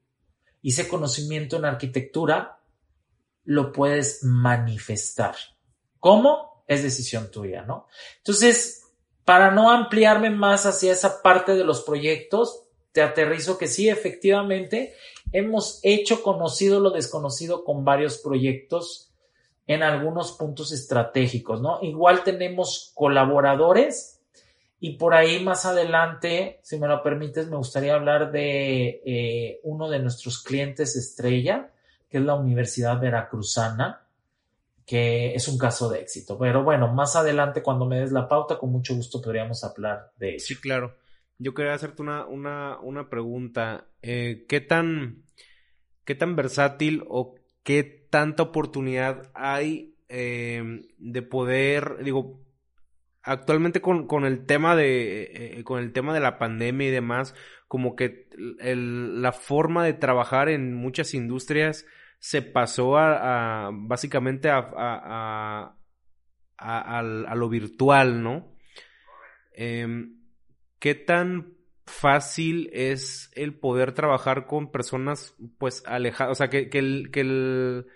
Y ese conocimiento en arquitectura lo puedes manifestar. ¿Cómo? es decisión tuya, ¿no? Entonces, para no ampliarme más hacia esa parte de los proyectos, te aterrizo que sí, efectivamente, hemos hecho conocido lo desconocido con varios proyectos en algunos puntos estratégicos, ¿no? Igual tenemos colaboradores y por ahí más adelante, si me lo permites, me gustaría hablar de eh, uno de nuestros clientes estrella, que es la Universidad Veracruzana que es un caso de éxito. Pero bueno, más adelante cuando me des la pauta, con mucho gusto podríamos hablar de eso. Sí, claro. Yo quería hacerte una, una, una pregunta. Eh, ¿qué, tan, ¿Qué tan versátil o qué tanta oportunidad hay eh, de poder, digo, actualmente con, con el tema de, eh, con el tema de la pandemia y demás, como que la forma de trabajar en muchas industrias se pasó a, básicamente a, a, lo virtual, ¿no? Em, ¿Qué tan fácil es el poder trabajar con personas pues alejadas? O sea, que, que, que, el,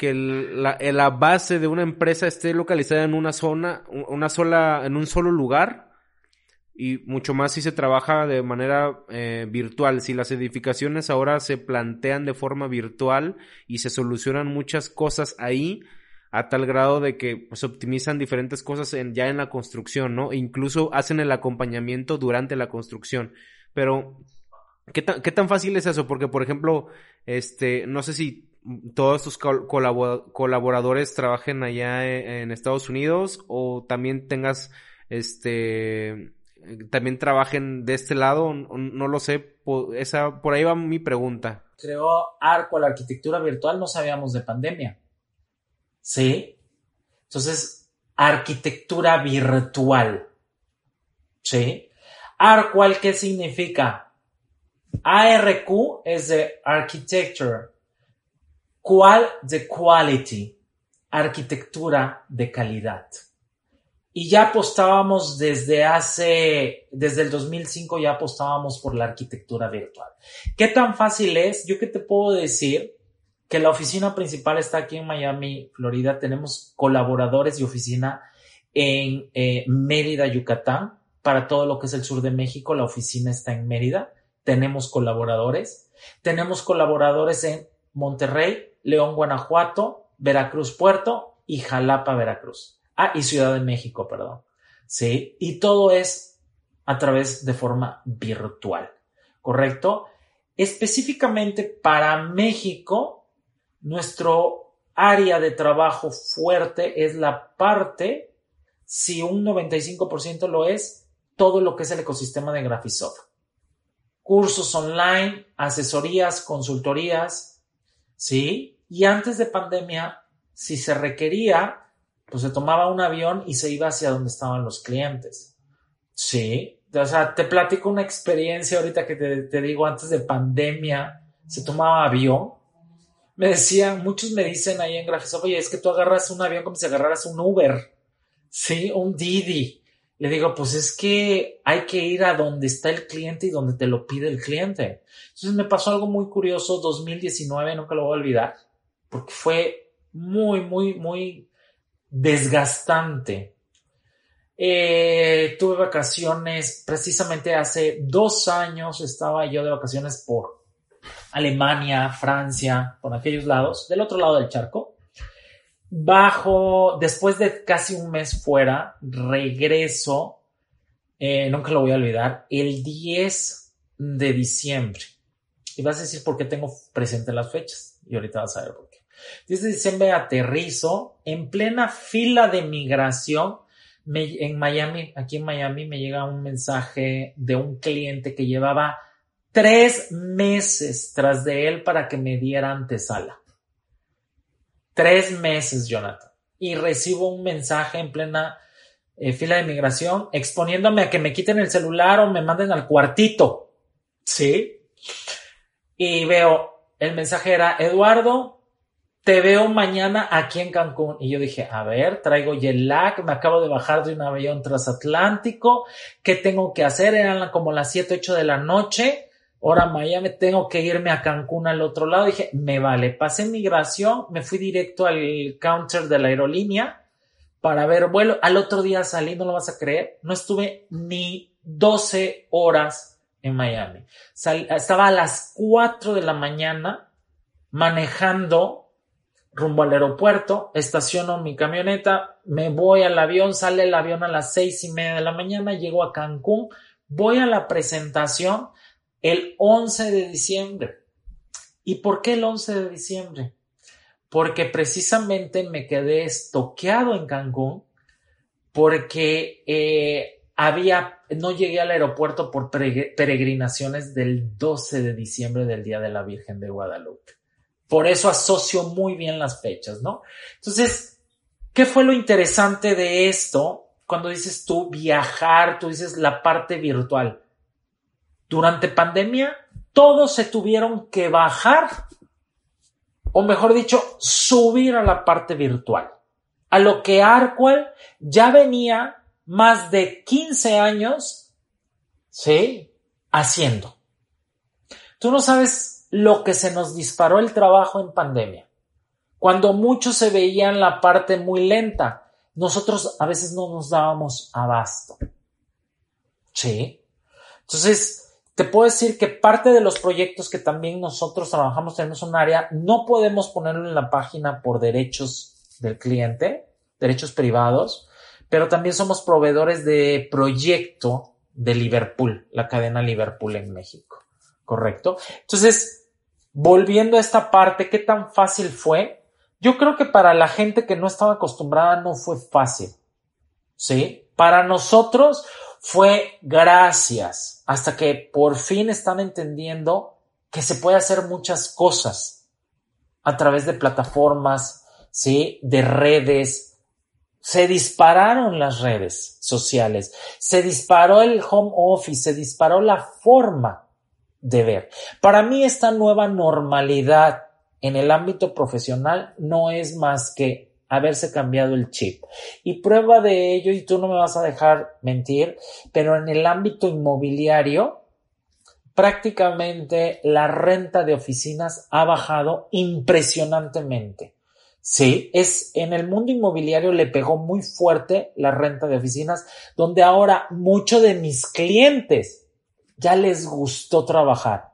que la, la, base de una empresa esté localizada en una zona, una sola, en un solo lugar y mucho más si se trabaja de manera eh, virtual. Si las edificaciones ahora se plantean de forma virtual y se solucionan muchas cosas ahí a tal grado de que pues, optimizan diferentes cosas en, ya en la construcción, ¿no? Incluso hacen el acompañamiento durante la construcción. Pero, ¿qué qué tan fácil es eso? Porque, por ejemplo, este, no sé si todos tus colaboradores trabajen allá e, en Estados Unidos o también tengas este también trabajen de este lado, no, lo sé, esa, por ahí va mi pregunta. Creó Arco la arquitectura virtual, no sabíamos de pandemia. ¿Sí? Entonces, arquitectura virtual. ¿Sí? ARQUAL, ¿qué significa? ARQ es de architecture. ¿Cuál? De quality. Arquitectura de calidad. Y ya apostábamos desde hace, desde el 2005 ya apostábamos por la arquitectura virtual. ¿Qué tan fácil es? Yo que te puedo decir que la oficina principal está aquí en Miami, Florida. Tenemos colaboradores y oficina en eh, Mérida, Yucatán. Para todo lo que es el sur de México, la oficina está en Mérida. Tenemos colaboradores. Tenemos colaboradores en Monterrey, León, Guanajuato, Veracruz, Puerto y Jalapa, Veracruz. Ah, y Ciudad de México, perdón. Sí, y todo es a través de forma virtual, ¿correcto? Específicamente para México, nuestro área de trabajo fuerte es la parte, si un 95% lo es, todo lo que es el ecosistema de Graphisoft. Cursos online, asesorías, consultorías, ¿sí? Y antes de pandemia, si se requería, pues se tomaba un avión y se iba hacia donde estaban los clientes. Sí, o sea, te platico una experiencia ahorita que te, digo, antes de pandemia, se tomaba avión. Me decían, muchos me dicen ahí en Graphisoft, oye, es que tú agarras un avión como si agarraras un Uber, ¿sí? Un Didi. Le digo, pues es que hay que ir a donde está el cliente y donde te lo pide el cliente. Entonces me pasó algo muy curioso, 2019, nunca lo voy a olvidar, porque fue muy, muy, muy desgastante. Eh, tuve vacaciones, precisamente hace dos años estaba yo de vacaciones por Alemania, Francia, por aquellos lados, del otro lado del charco. Bajo, después de casi un mes fuera, regreso, eh, nunca lo voy a olvidar, el 10 de diciembre. Y vas a decir por qué tengo presente las fechas. Y ahorita vas a ver por qué. 10 de diciembre aterrizo en plena fila de migración. en Miami, aquí en Miami, me llega un mensaje de un cliente que llevaba tres meses tras de él para que me diera antesala. Tres meses, Jonathan. Y recibo un mensaje en plena eh, fila de migración exponiéndome a que me quiten el celular o me manden al cuartito. ¿Sí? Y veo, el mensaje era, Eduardo, te veo mañana aquí en Cancún. Y yo dije, a ver, traigo jet lag, me acabo de bajar de un avión transatlántico, ¿qué tengo que hacer? Eran como las 7, 8 de la noche ahora Miami, tengo que irme a Cancún al otro lado. Dije, me vale, pasé migración, me fui directo al counter de la aerolínea para ver vuelo. Al otro día salí, no lo vas a creer, no estuve ni 12 horas en Miami. estaba a las 4 de la mañana manejando rumbo al aeropuerto, estaciono mi camioneta, me voy al avión, sale el avión a las seis y media de la mañana, llego a Cancún, voy a la presentación, el 11 de diciembre. ¿Y por qué el 11 de diciembre? Porque precisamente me quedé estoqueado en Cancún porque eh, había, no llegué al aeropuerto por peregrinaciones del 12 de diciembre del Día de la Virgen de Guadalupe. Por eso asocio muy bien las fechas, ¿no? Entonces, ¿qué fue lo interesante de esto? Cuando dices tú viajar, tú dices la parte virtual. Durante pandemia, todos se tuvieron que bajar, o mejor dicho, subir a la parte virtual. A lo que Arquel ya venía más de 15 años, ¿sí? Haciendo. Tú no sabes lo que se nos disparó el trabajo en pandemia. Cuando muchos se veían la parte muy lenta, nosotros a veces no nos dábamos abasto. ¿Sí? Entonces, te puedo decir que parte de los proyectos que también nosotros trabajamos tenemos un área, no podemos ponerlo en la página por derechos del cliente, derechos privados, pero también somos proveedores de proyecto de Liverpool, la cadena Liverpool en México. ¿Correcto? Entonces, volviendo a esta parte, ¿qué tan fácil fue? Yo creo que para la gente que no estaba acostumbrada no fue fácil. ¿Sí? Para nosotros fue gracias hasta que por fin están entendiendo que se puede hacer muchas cosas a través de plataformas, ¿sí? De redes, se dispararon las redes sociales, se disparó el home office, se disparó la forma de ver. Para mí esta nueva normalidad en el ámbito profesional no es más que haberse cambiado el chip. Y prueba de ello, y tú no me vas a dejar mentir, pero en el ámbito inmobiliario, prácticamente la renta de oficinas ha bajado impresionantemente. Sí, es en el mundo inmobiliario le pegó muy fuerte la renta de oficinas, donde ahora muchos de mis clientes ya les gustó trabajar.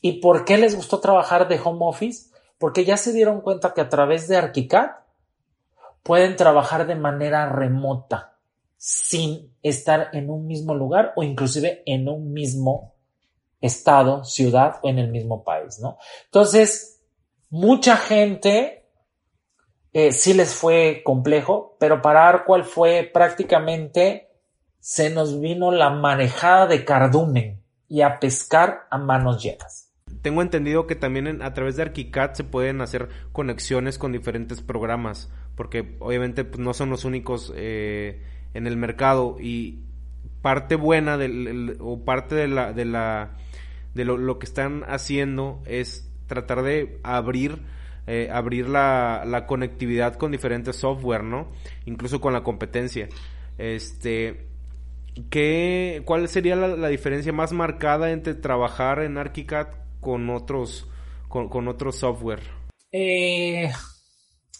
¿Y por qué les gustó trabajar de home office? Porque ya se dieron cuenta que a través de ArchiCAD pueden trabajar de manera remota, sin estar en un mismo lugar o inclusive en un mismo estado, ciudad o en el mismo país, ¿no? Entonces, mucha gente eh, sí les fue complejo, pero para Arcual fue prácticamente se nos vino la manejada de cardumen y a pescar a manos llenas. Tengo entendido que también a través de ArchiCAD se pueden hacer conexiones con diferentes programas, porque obviamente pues, no son los únicos eh, en el mercado y parte buena o parte de la de lo que están haciendo es tratar de abrir eh, abrir la, la, conectividad con diferentes software, ¿no? Incluso con la competencia. Este, ¿qué, ¿Cuál sería la, diferencia más marcada entre trabajar en ArchiCAD con otros, con, otros software? Eh,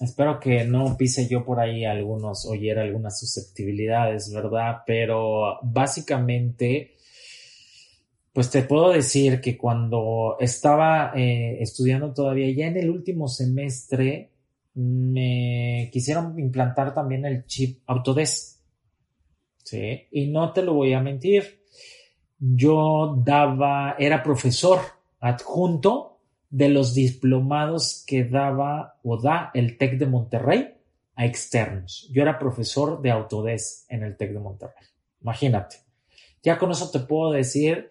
espero que no pise yo por ahí algunos, oyera algunas susceptibilidades, ¿verdad? Pero básicamente pues te puedo decir que cuando estaba eh, estudiando todavía, ya en el último semestre, me quisieron implantar también el chip Autodesk. Sí, y no te lo voy a mentir. Yo daba, era profesor adjunto de los diplomados que daba o da el TEC de Monterrey a externos. Yo era profesor de Autodesk en el TEC de Monterrey. Imagínate. Ya con eso te puedo decir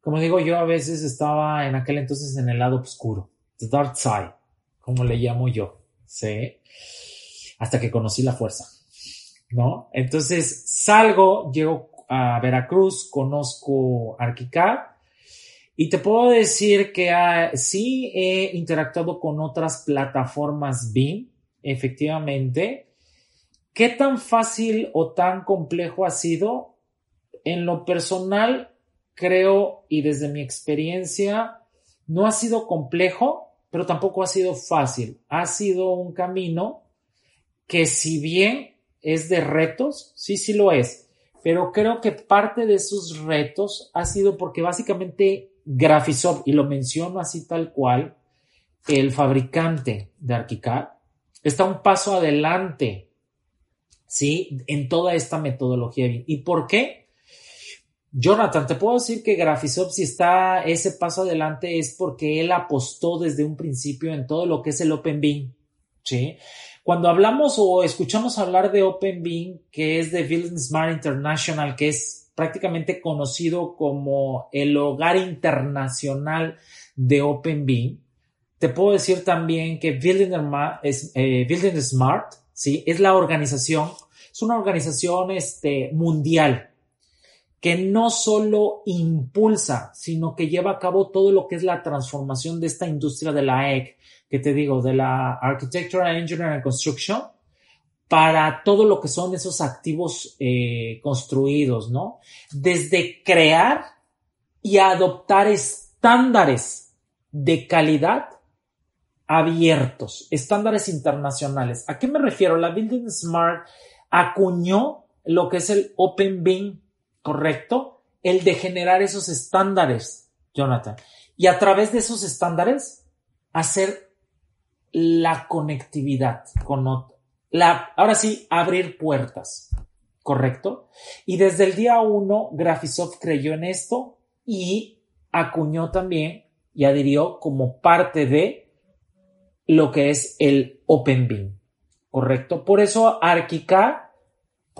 como digo yo, a veces estaba en aquel entonces en el lado oscuro, the dark side, como le llamo yo, ¿sí? Hasta que conocí la fuerza, ¿no? Entonces salgo, llego a Veracruz, conozco Arquicad y te puedo decir que ah, sí he interactuado con otras plataformas BIM, efectivamente. ¿Qué tan fácil o tan complejo ha sido? En lo personal, creo y desde mi experiencia no ha sido complejo, pero tampoco ha sido fácil. Ha sido un camino que si bien es de retos, sí, sí lo es, pero creo que parte de esos retos ha sido porque básicamente Graphisoft, y lo menciono así tal cual, el fabricante de ArchiCAD, está un paso adelante, ¿sí? En toda esta metodología. ¿Y por qué? Jonathan, te puedo decir que Graphisoft si está ese paso adelante es porque él apostó desde un principio en todo lo que es el Open ¿sí? Cuando hablamos o escuchamos hablar de Open que es de Building Smart International, que es prácticamente conocido como el hogar internacional de Open te puedo decir también que Building, eh, Smart, ¿sí? Es la organización, es una organización este, mundial, que no solo impulsa, sino que lleva a cabo todo lo que es la transformación de esta industria de la EC, que te digo, de la Architecture, Engineering and Construction, para todo lo que son esos activos eh, construidos, ¿no? Desde crear y adoptar estándares de calidad abiertos, estándares internacionales. ¿A qué me refiero? La Building Smart acuñó lo que es el Open BIM correcto el de generar esos estándares, Jonathan. Y a través de esos estándares, hacer la conectividad con. La, ahora sí, abrir puertas, ¿correcto? Y desde el día uno, Graphisoft creyó en esto y acuñó también y adhirió como parte de lo que es el OpenBeam, ¿correcto? Por eso ArchiCAD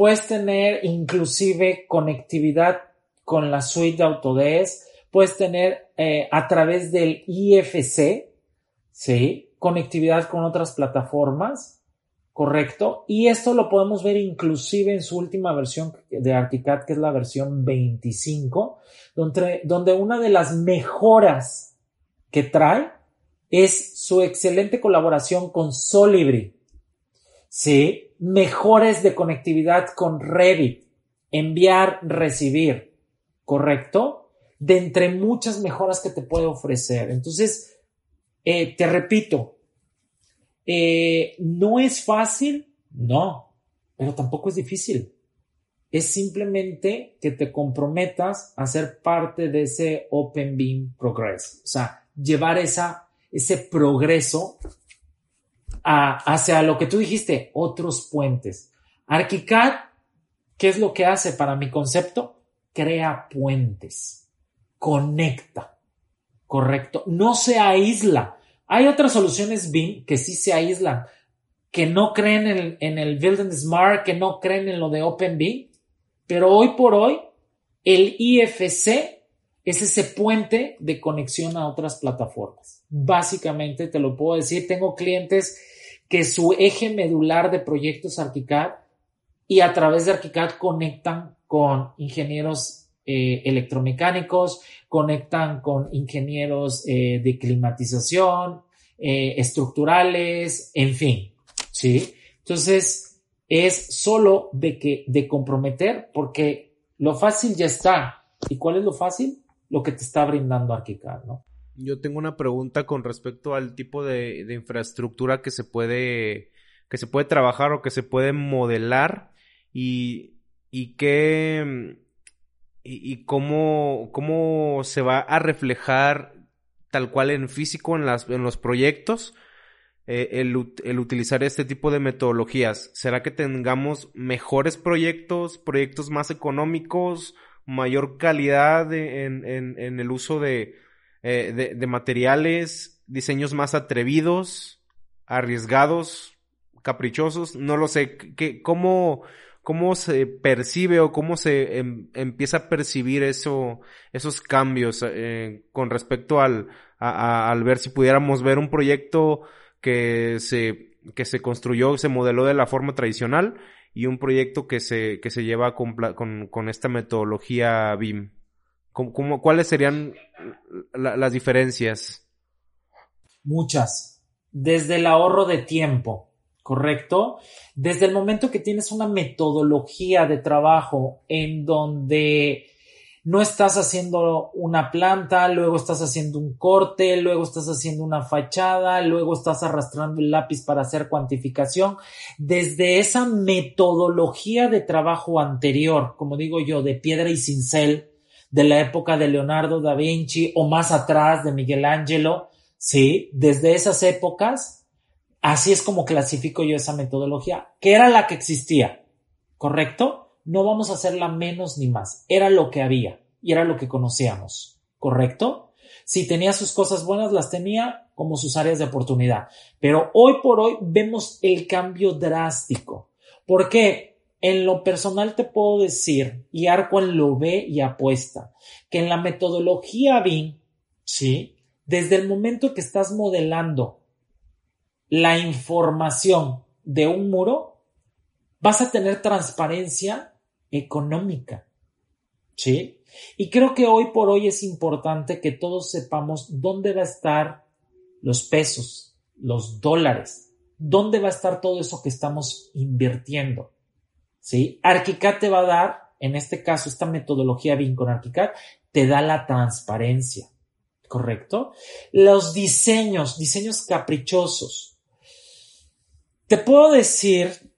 Puedes tener inclusive conectividad con la suite de Autodesk. Puedes tener eh, a través del IFC, ¿sí? Conectividad con otras plataformas. ¿Correcto? Y esto lo podemos ver inclusive en su última versión de ArchiCAD, que es la versión 25, donde, donde una de las mejoras que trae es su excelente colaboración con Solibri. Sí, mejores de conectividad con Revit, enviar, recibir, ¿correcto? De entre muchas mejoras que te puede ofrecer. Entonces, eh, te repito, eh, ¿no es fácil? No, pero tampoco es difícil. Es simplemente que te comprometas a ser parte de ese Open Beam Progress. O sea, llevar esa ese progreso hacia lo que tú dijiste, otros puentes. ArchiCAD, ¿qué es lo que hace para mi concepto? Crea puentes, conecta, correcto, no se aísla. Hay otras soluciones BIM que sí se aíslan, que no creen en, el Building Smart, que no creen en lo de OpenBIM, pero hoy por hoy el IFC es ese puente de conexión a otras plataformas. Básicamente, te lo puedo decir, tengo clientes que su eje medular de proyectos ArchiCAD y a través de ArchiCAD conectan con ingenieros eh, electromecánicos, conectan con ingenieros eh, de climatización, eh, estructurales, en fin, ¿sí? Entonces, es solo de que, de comprometer, porque lo fácil ya está. ¿Y cuál es lo fácil? lo que te está brindando ArchiCAD, ¿no? Yo tengo una pregunta con respecto al tipo de, infraestructura que se puede que se puede trabajar o que se puede modelar y, y qué y, cómo, cómo se va a reflejar tal cual en físico en, las, en los proyectos eh, el, el, utilizar este tipo de metodologías. ¿Será que tengamos mejores proyectos, proyectos más económicos mayor calidad en, en, el uso eh, de, de, materiales, diseños más atrevidos, arriesgados, caprichosos, no lo sé, ¿qué, cómo, cómo se percibe o cómo se em, empieza a percibir eso, esos cambios eh, con respecto al, al ver si pudiéramos ver un proyecto que se, que se construyó, se modeló de la forma tradicional y un proyecto que se, que se lleva con, con, esta metodología BIM? ¿Cómo, cuáles serían las diferencias? Muchas. Desde el ahorro de tiempo, ¿correcto? Desde el momento que tienes una metodología de trabajo en donde no estás haciendo una planta, luego estás haciendo un corte, luego estás haciendo una fachada, luego estás arrastrando el lápiz para hacer cuantificación. Desde esa metodología de trabajo anterior, como digo yo, de piedra y cincel, de la época de Leonardo da Vinci o más atrás de Miguel Ángelo, sí, desde esas épocas, así es como clasifico yo esa metodología, que era la que existía, ¿correcto? no vamos a hacerla menos ni más. Era lo que había y era lo que conocíamos, ¿correcto? Si tenía sus cosas buenas, las tenía como sus áreas de oportunidad. Pero hoy por hoy vemos el cambio drástico. ¿Por qué? En lo personal te puedo decir, y Arcuan lo ve y apuesta, que en la metodología BIM, ¿sí? Desde el momento que estás modelando la información de un muro, vas a tener transparencia económica. ¿Sí? Y creo que hoy por hoy es importante que todos sepamos dónde va a estar los pesos, los dólares, dónde va a estar todo eso que estamos invirtiendo. ¿Sí? ArchiCAD te va a dar, en este caso, esta metodología BIM con ArchiCAD, te da la transparencia. ¿Correcto? Los diseños, diseños caprichosos. Te puedo decir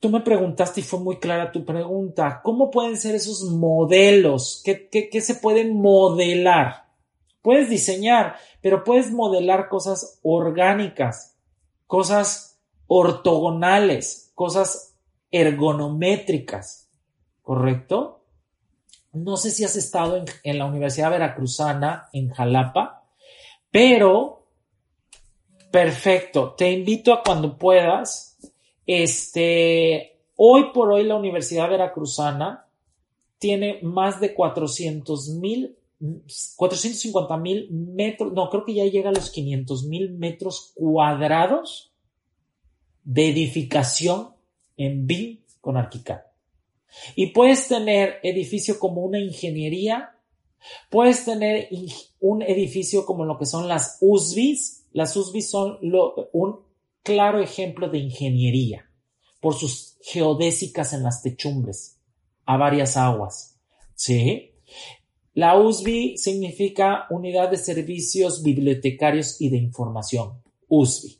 Tú me preguntaste y fue muy clara tu pregunta. ¿Cómo pueden ser esos modelos? ¿Qué, qué, se pueden modelar? Puedes diseñar, pero puedes modelar cosas orgánicas, cosas ortogonales, cosas ergonométricas, ¿correcto? No sé si has estado en, en la Universidad Veracruzana, en Jalapa, pero perfecto, te invito a cuando puedas este, hoy por hoy la Universidad Veracruzana tiene más de 400 mil, 450 mil metros, no, creo que ya llega a los 500 mil metros cuadrados de edificación en BIM con ArchiCAD. Y puedes tener edificio como una ingeniería, puedes tener un edificio como lo que son las USBIs. Las USBIs son un claro ejemplo de ingeniería por sus geodésicas en las techumbres a varias aguas. ¿Sí? La USB significa Unidad de Servicios Bibliotecarios y de Información. USB.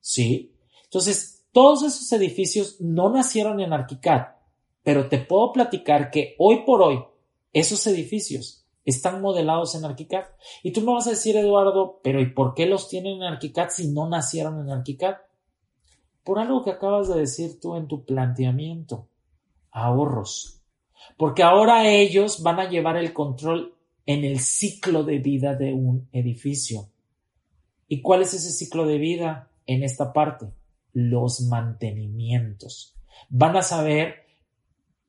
¿Sí? Entonces, todos esos edificios no nacieron en ArchiCAD, pero te puedo platicar que hoy por hoy esos edificios están modelados en ArchiCAD. Y tú me vas a decir, Eduardo, pero ¿y por qué los tienen en ArchiCAD si no nacieron en ArchiCAD? Por algo que acabas de decir tú en tu planteamiento. Ahorros. Porque ahora ellos van a llevar el control en el ciclo de vida de un edificio. ¿Y cuál es ese ciclo de vida en esta parte? Los mantenimientos. Van a saber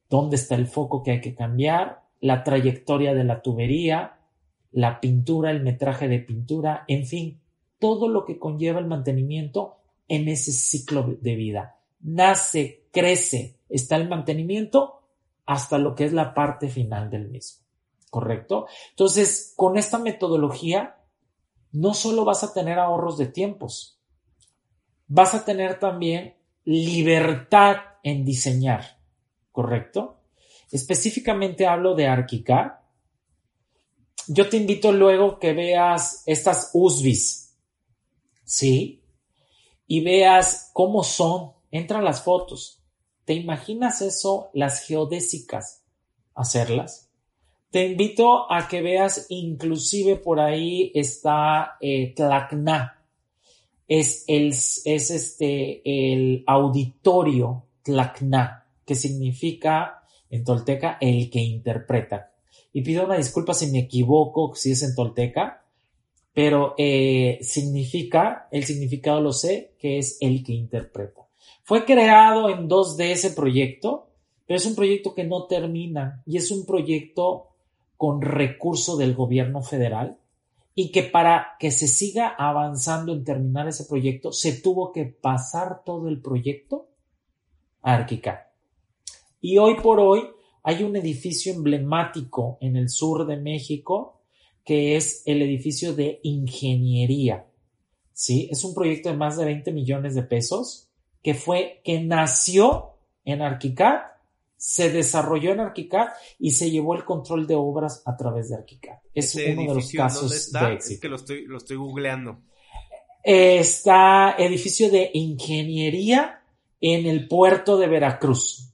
dónde está el foco que hay que cambiar, la trayectoria de la tubería, la pintura, el metraje de pintura, en fin, todo lo que conlleva el mantenimiento en ese ciclo de vida. Nace, crece, está el mantenimiento hasta lo que es la parte final del mismo. ¿Correcto? Entonces, con esta metodología, no solo vas a tener ahorros de tiempos, vas a tener también libertad en diseñar. ¿Correcto? Específicamente hablo de ArchiCAD. Yo te invito luego que veas estas USBIs. ¿Sí? Y veas cómo son. Entra las fotos. ¿Te imaginas eso, las geodésicas, hacerlas? Te invito a que veas, inclusive por ahí está eh, Tlacna. Es el, es este, el auditorio Tlacna, que significa en tolteca el que interpreta. Y pido una disculpa si me equivoco, si es en tolteca, pero eh, significa, el significado lo sé, que es el que interpreta. Fue creado en 2D ese proyecto, pero es un proyecto que no termina y es un proyecto con recurso del gobierno federal y que para que se siga avanzando en terminar ese proyecto se tuvo que pasar todo el proyecto a Arquicad. Y hoy por hoy hay un edificio emblemático en el sur de México que es el edificio de ingeniería. ¿Sí? Es un proyecto de más de 20 millones de pesos que fue, que nació en Arquicad, se desarrolló en Arquicad y se llevó el control de obras a través de Arquicad. Es uno de los casos de éxito. Es que lo estoy, lo estoy googleando. Está edificio de ingeniería en el puerto de Veracruz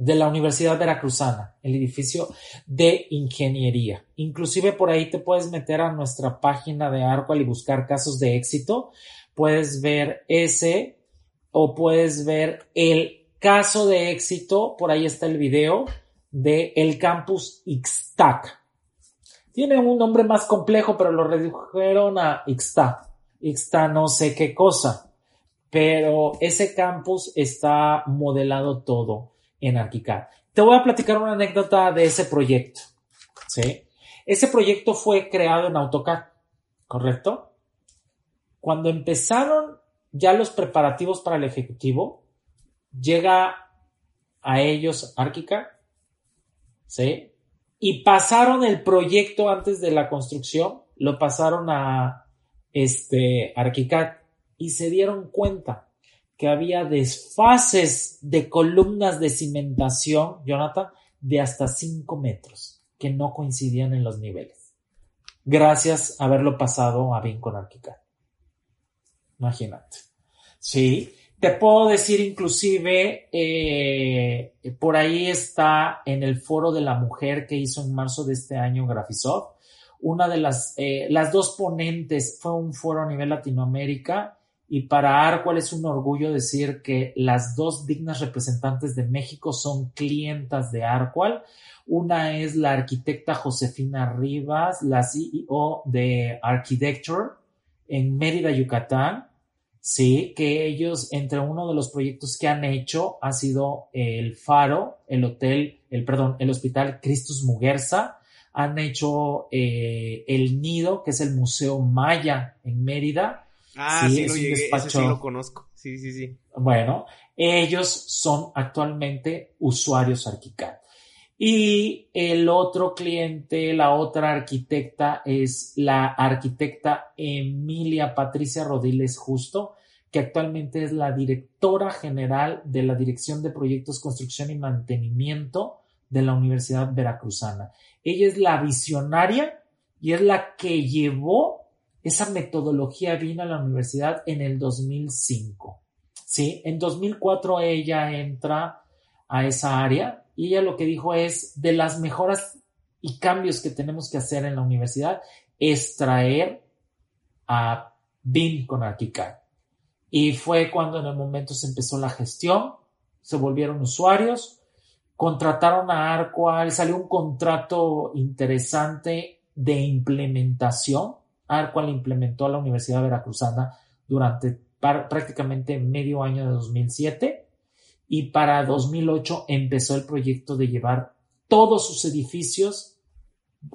de la Universidad Veracruzana, el edificio de ingeniería. Inclusive por ahí te puedes meter a nuestra página de Arcual y buscar casos de éxito. Puedes ver ese o puedes ver el caso de éxito, por ahí está el video de el campus Ixtac. Tiene un nombre más complejo, pero lo redujeron a Ixtac. Ixtac no sé qué cosa, pero ese campus está modelado todo en ArchiCAD. Te voy a platicar una anécdota de ese proyecto. ¿sí? Ese proyecto fue creado en AutoCAD, ¿correcto? Cuando empezaron ya los preparativos para el ejecutivo, llega a ellos ArchiCAD, ¿sí? Y pasaron el proyecto antes de la construcción, lo pasaron a este ArchiCAD y se dieron cuenta que había desfases de columnas de cimentación, Jonathan, de hasta 5 metros, que no coincidían en los niveles. Gracias a haberlo pasado a bien con. Imagínate. Sí, te puedo decir inclusive, eh, por ahí está en el foro de la mujer que hizo en marzo de este año Graphisoft. Una de las, eh, las dos ponentes fue un foro a nivel Latinoamérica y para Arcual es un orgullo decir que las dos dignas representantes de México son clientas de Arcual. Una es la arquitecta Josefina Rivas, la CEO de Architecture en Mérida, Yucatán. Sí, que ellos, entre uno de los proyectos que han hecho, ha sido el Faro, el hotel, el, perdón, el hospital Cristus Muguerza. Han hecho eh, el Nido, que es el Museo Maya en Mérida Ah, sí, lo llegué, ese sí lo conozco. Sí, sí, sí. Bueno, ellos son actualmente usuarios ArchiCAD. Y el otro cliente, la otra arquitecta es la arquitecta Emilia Patricia Rodiles Justo, que actualmente es la directora general de la Dirección de Proyectos, Construcción y Mantenimiento de la Universidad Veracruzana. Ella es la visionaria y es la que llevó esa metodología vino a la universidad en el 2005. ¿sí? En 2004 ella entra a esa área y ella lo que dijo es de las mejoras y cambios que tenemos que hacer en la universidad es traer a BIM con ArchiCAD. Y fue cuando en el momento se empezó la gestión, se volvieron usuarios, contrataron a Arqual, salió un contrato interesante de implementación. Arqual implementó a la Universidad Veracruzana durante prácticamente medio año de 2007 y para 2008 empezó el proyecto de llevar todos sus edificios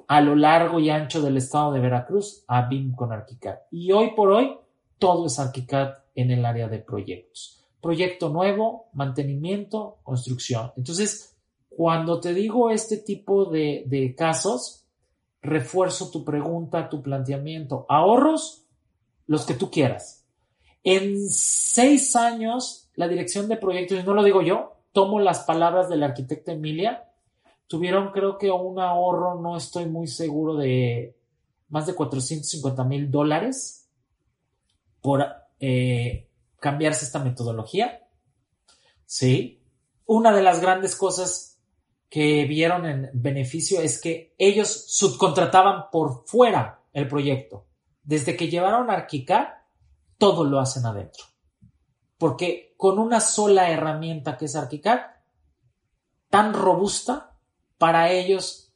a lo largo y ancho del estado de Veracruz a BIM con ArchiCAD. Y hoy por hoy todo es ArchiCAD en el área de proyectos. Proyecto nuevo, mantenimiento, construcción. Entonces, cuando te digo este tipo de, casos, refuerzo tu pregunta, tu planteamiento. Ahorros, los que tú quieras. En seis años, la dirección de proyectos, y no lo digo yo, tomo las palabras de la arquitecta Emilia, tuvieron creo que un ahorro, no estoy muy seguro de más de 450 mil dólares por eh, cambiarse esta metodología. Sí. Una de las grandes cosas que vieron en beneficio es que ellos subcontrataban por fuera el proyecto. Desde que llevaron ArchiCAD, todo lo hacen adentro. Porque con una sola herramienta que es ArchiCAD, tan robusta, para ellos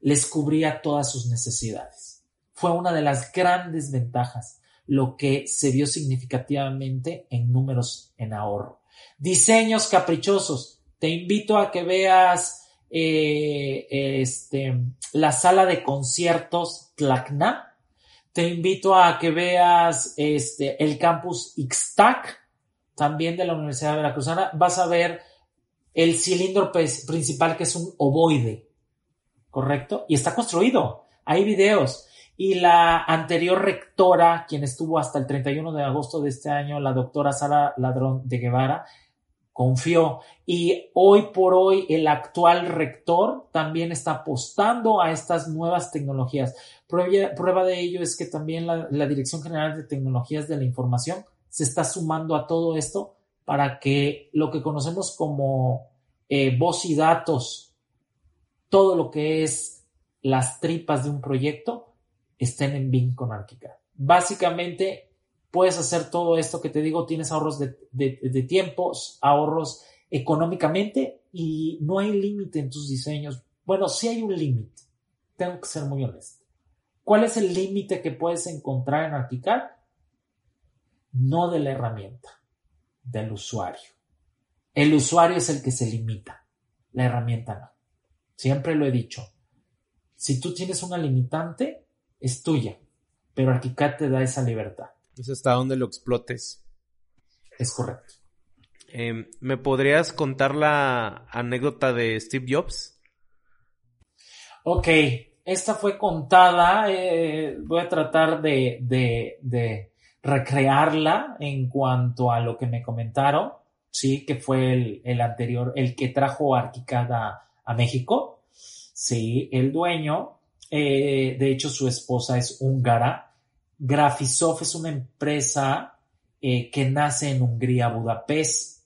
les cubría todas sus necesidades. Fue una de las grandes ventajas, lo que se vio significativamente en números en ahorro. Diseños caprichosos. Te invito a que veas eh, este, la sala de conciertos Tlacna. Te invito a que veas este, el campus Ixtac, también de la Universidad de Veracruzana. Vas a ver el cilindro principal que es un ovoide, ¿correcto? Y está construido. Hay videos. Y la anterior rectora, quien estuvo hasta el 31 de agosto de este año, la doctora Sara Ladrón de Guevara, confió. Y hoy por hoy el actual rector también está apostando a estas nuevas tecnologías. Prueba, de ello es que también la, Dirección General de Tecnologías de la Información se está sumando a todo esto para que lo que conocemos como eh, voz y datos, todo lo que es las tripas de un proyecto, estén en BIM con. Básicamente, puedes hacer todo esto que te digo, tienes ahorros de, tiempos, ahorros económicamente y no hay límite en tus diseños. Bueno, sí hay un límite, tengo que ser muy honesto. ¿Cuál es el límite que puedes encontrar en ArchiCAD? No de la herramienta, del usuario. El usuario es el que se limita, la herramienta no. Siempre lo he dicho. Si tú tienes una limitante, es tuya, pero ArchiCAD te da esa libertad. Es hasta donde lo explotes. Es correcto. Em, ¿Me podrías contar la anécdota de Steve Jobs? Ok, esta fue contada, eh, voy a tratar de, de, recrearla en cuanto a lo que me comentaron, sí, que fue el, anterior, el que trajo Arquicad a, México, sí, el dueño, eh, de hecho su esposa es húngara, Graphisoft es una empresa eh, que nace en Hungría, Budapest,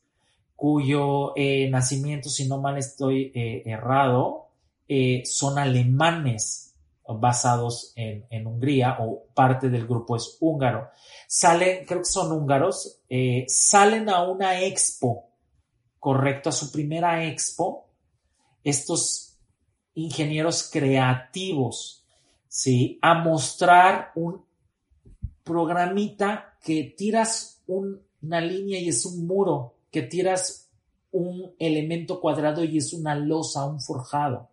cuyo eh, nacimiento, si no mal estoy eh, errado, son alemanes basados en, Hungría o parte del grupo es húngaro. Salen, creo que son húngaros, salen a una expo, correcto, a su primera expo, estos ingenieros creativos, ¿sí? A mostrar un programita que tiras una línea y es un muro, que tiras un elemento cuadrado y es una losa, un forjado.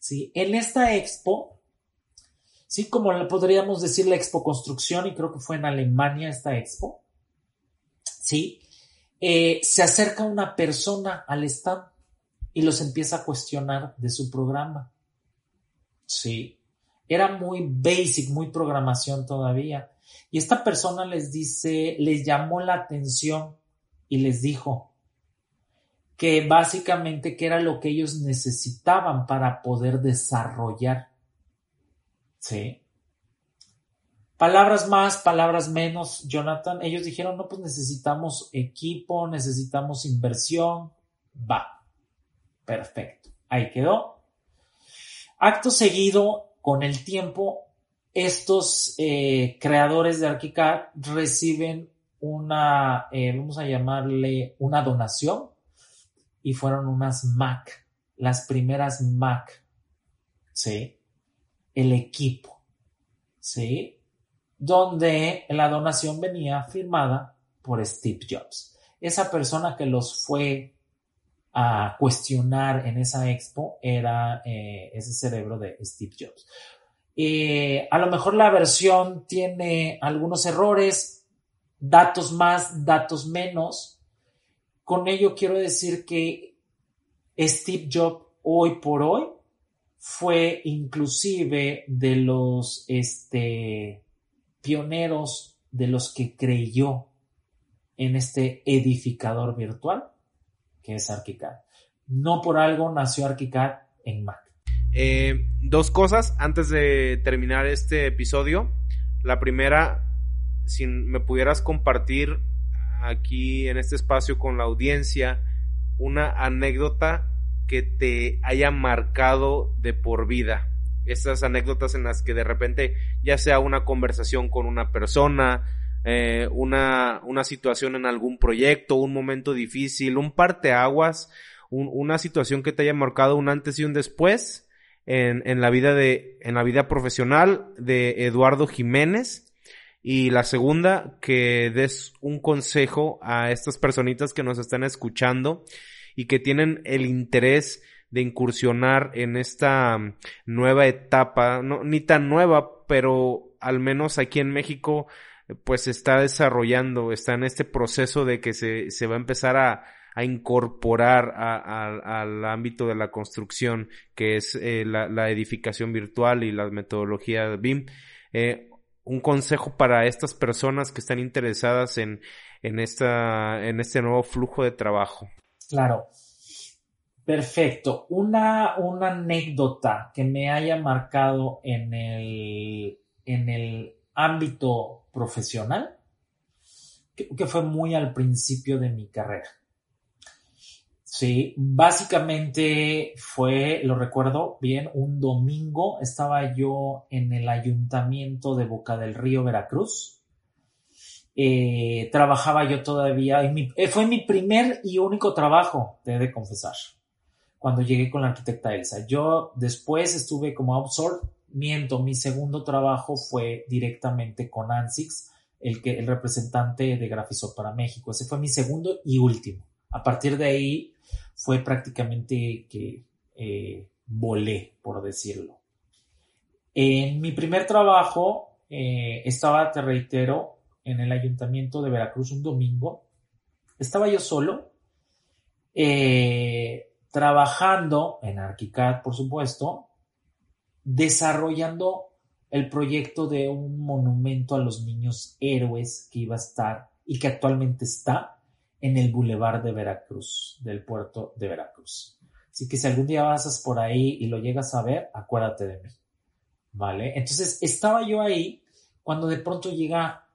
¿sí? En esta expo sí, como podríamos decir la expo construcción, y creo que fue en Alemania esta expo, sí, eh, se acerca una persona al stand y los empieza a cuestionar de su programa. Sí, era muy basic, muy programación todavía. Y esta persona les dice, les llamó la atención y les dijo que básicamente que era lo que ellos necesitaban para poder desarrollar. Sí. Palabras más, palabras menos, Jonathan. Ellos dijeron, no, pues necesitamos equipo, necesitamos inversión. Va. Perfecto. Ahí quedó. Acto seguido, con el tiempo, estos eh, creadores de ArchiCAD reciben una, eh, vamos a llamarle una donación, y fueron unas Mac, las primeras Mac, ¿sí? El equipo, ¿sí? Donde la donación venía firmada por Steve Jobs. Esa persona que los fue a cuestionar en esa expo era eh, ese cerebro de Steve Jobs. Eh, a lo mejor la versión tiene algunos errores, datos más, datos menos. Con ello quiero decir que Steve Jobs hoy por hoy fue inclusive de los este, pioneros de los que creyó en este edificador virtual que es ArchiCAD. No por algo nació ArchiCAD en Mac. Eh, dos cosas antes de terminar este episodio. La primera, si me pudieras compartir aquí en este espacio con la audiencia una anécdota que te haya marcado de por vida. Esas anécdotas en las que de repente ya sea una conversación con una persona, eh, una, una situación en algún proyecto, un momento difícil, un parteaguas, un, una situación que te haya marcado un antes y un después en, en, la vida de, en la vida profesional de Eduardo Jiménez. Y la segunda, que des un consejo a estas personitas que nos están escuchando y que tienen el interés de incursionar en esta nueva etapa, no, ni tan nueva, pero al menos aquí en México pues está desarrollando, está en este proceso de que se, se va a empezar a, a incorporar a, al ámbito de la construcción, que es eh, la, edificación virtual y la metodología BIM. Eh, un consejo para estas personas que están interesadas en, este nuevo flujo de trabajo. Claro. Perfecto. Una, anécdota que me haya marcado en el, en el ámbito profesional, que fue muy al principio de mi carrera. Sí, básicamente fue, lo recuerdo bien, un domingo estaba yo en el ayuntamiento de Boca del Río, Veracruz. Eh, trabajaba yo todavía, mi, eh, fue mi primer y único trabajo, te he de confesar, cuando llegué con la arquitecta Elsa. Yo después estuve como outsourced miento, mi segundo trabajo fue directamente con ANSIX, el, que, el representante de Graphisoft para México. Ese fue mi segundo y último. A partir de ahí fue prácticamente que eh, volé, por decirlo. En mi primer trabajo eh, estaba, te reitero, en el ayuntamiento de Veracruz un domingo. Estaba yo solo, eh, trabajando en ArchiCAD, por supuesto, desarrollando el proyecto de un monumento a los niños héroes que iba a estar y que actualmente está en el Boulevard de Veracruz, del puerto de Veracruz. Así que si algún día pasas por ahí y lo llegas a ver, acuérdate de mí. ¿Vale? Entonces estaba yo ahí cuando de pronto llega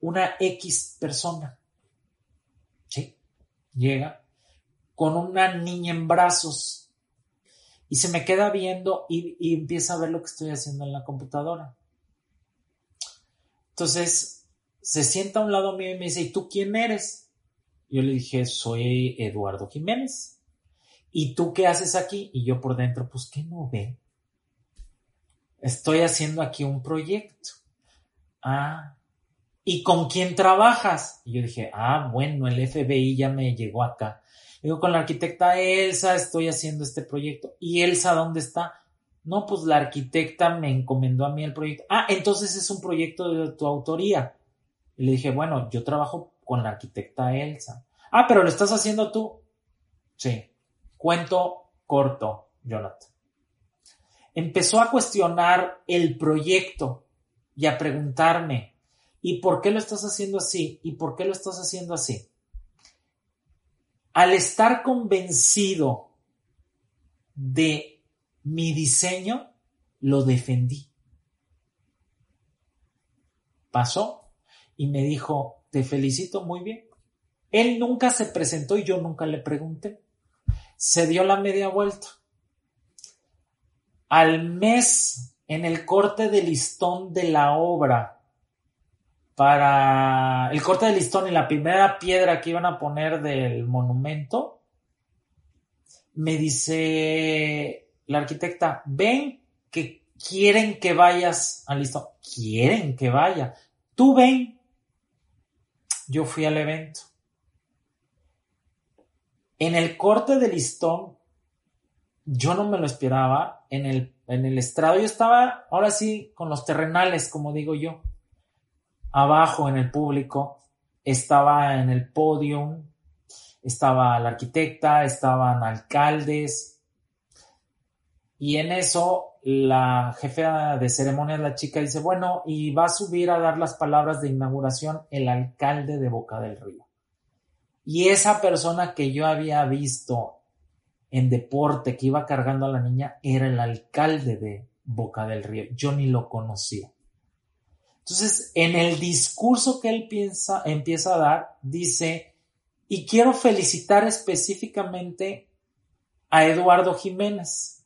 una X persona. ¿Sí? Llega con una niña en brazos y se me queda viendo y, empieza a ver lo que estoy haciendo en la computadora. Entonces se sienta a un lado mío y me dice, ¿y tú quién eres? Yo le dije, soy Eduardo Jiménez. ¿Y tú qué haces aquí? Y yo por dentro, pues, ¿qué no ve? Estoy haciendo aquí un proyecto. Ah, ¿y con quién trabajas? Y yo dije, ah, bueno, el FBI ya me llegó acá. Digo, con la arquitecta Elsa estoy haciendo este proyecto. ¿Y Elsa dónde está? No, pues la arquitecta me encomendó a mí el proyecto. Ah, entonces es un proyecto de tu autoría. Y le dije, bueno, yo trabajo con la arquitecta Elsa. Ah, pero lo estás haciendo tú. Sí. Cuento corto, Jonathan. Empezó a cuestionar el proyecto y a preguntarme, ¿y por qué lo estás haciendo así? ¿Y por qué lo estás haciendo así? Al estar convencido de mi diseño, lo defendí. Pasó y me dijo, te felicito muy bien. Él nunca se presentó y yo nunca le pregunté. Se dio la media vuelta. Al mes, en el corte de listón de la obra, para el corte de listón y la primera piedra que iban a poner del monumento, me dice la arquitecta, ven que quieren que vayas al listón. Quieren que vaya. Tú ven. Yo fui al evento. En el corte de listón, yo no me lo esperaba. En el, en el estrado yo estaba, ahora sí, con los terrenales, como digo yo. Abajo en el público, estaba en el podium, estaba la arquitecta, estaban alcaldes. Y en eso la jefa de ceremonias, la chica, dice, bueno, y va a subir a dar las palabras de inauguración el alcalde de Boca del Río. Y esa persona que yo había visto en deporte que iba cargando a la niña era el alcalde de Boca del Río. Yo ni lo conocía. Entonces, en el discurso que él piensa, empieza a dar, dice, y quiero felicitar específicamente a Eduardo Jiménez,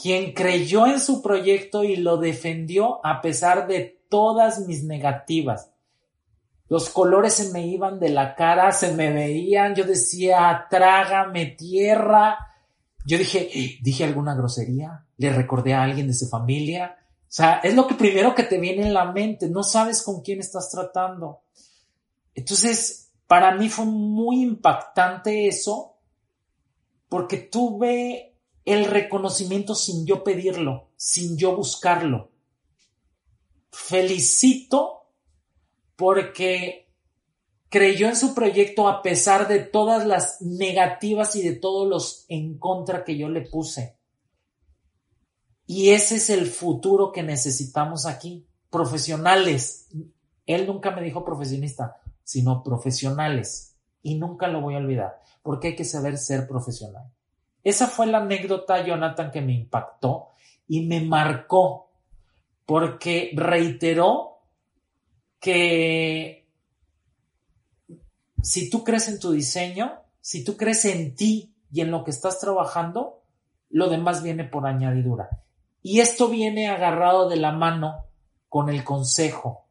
quien creyó en su proyecto y lo defendió a pesar de todas mis negativas. Los colores se me iban de la cara, se me veían, yo decía, trágame tierra. Yo dije, dije alguna grosería, le recordé a alguien de su familia. O sea, es lo que primero que te viene en la mente, no sabes con quién estás tratando. Entonces, para mí fue muy impactante eso, porque tuve el reconocimiento sin yo pedirlo, sin yo buscarlo. Felicito porque creyó en su proyecto a pesar de todas las negativas y de todos los en contra que yo le puse. Y ese es el futuro que necesitamos aquí. Profesionales. Él nunca me dijo profesionista, sino profesionales. Y nunca lo voy a olvidar, porque hay que saber ser profesional. Esa fue la anécdota, Jonathan, que me impactó y me marcó, porque reiteró que si tú crees en tu diseño, si tú crees en ti y en lo que estás trabajando, lo demás viene por añadidura. Y esto viene agarrado de la mano con el consejo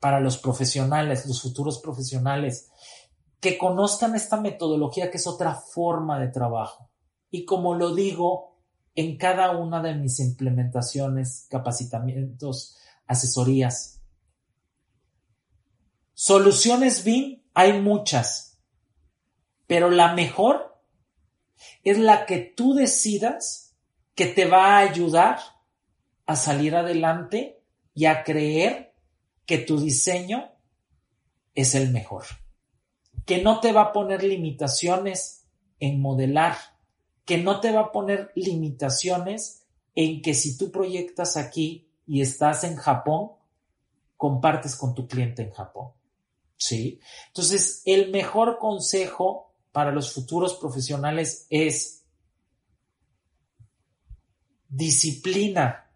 para los profesionales, los futuros profesionales, que conozcan esta metodología que es otra forma de trabajo. Y como lo digo en cada una de mis implementaciones, capacitamientos, asesorías, Soluciones BIM hay muchas, pero la mejor es la que tú decidas que te va a ayudar a salir adelante y a creer que tu diseño es el mejor. Que no te va a poner limitaciones en modelar, que no te va a poner limitaciones en que si tú proyectas aquí y estás en Japón, compartes con tu cliente en Japón. ¿sí? Entonces, el mejor consejo para los futuros profesionales es disciplina,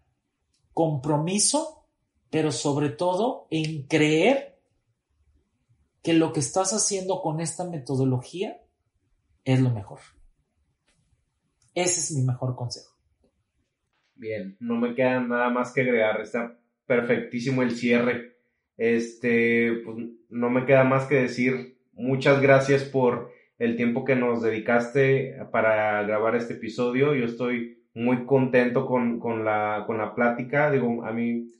compromiso, pero sobre todo en creer que lo que estás haciendo con esta metodología es lo mejor. Ese es mi mejor consejo. Bien, no me queda nada más que agregar. Está perfectísimo el cierre. Este, pues no me queda más que decir muchas gracias por el tiempo que nos dedicaste para grabar este episodio. Yo estoy muy contento con, la, con la plática. Digo, a mí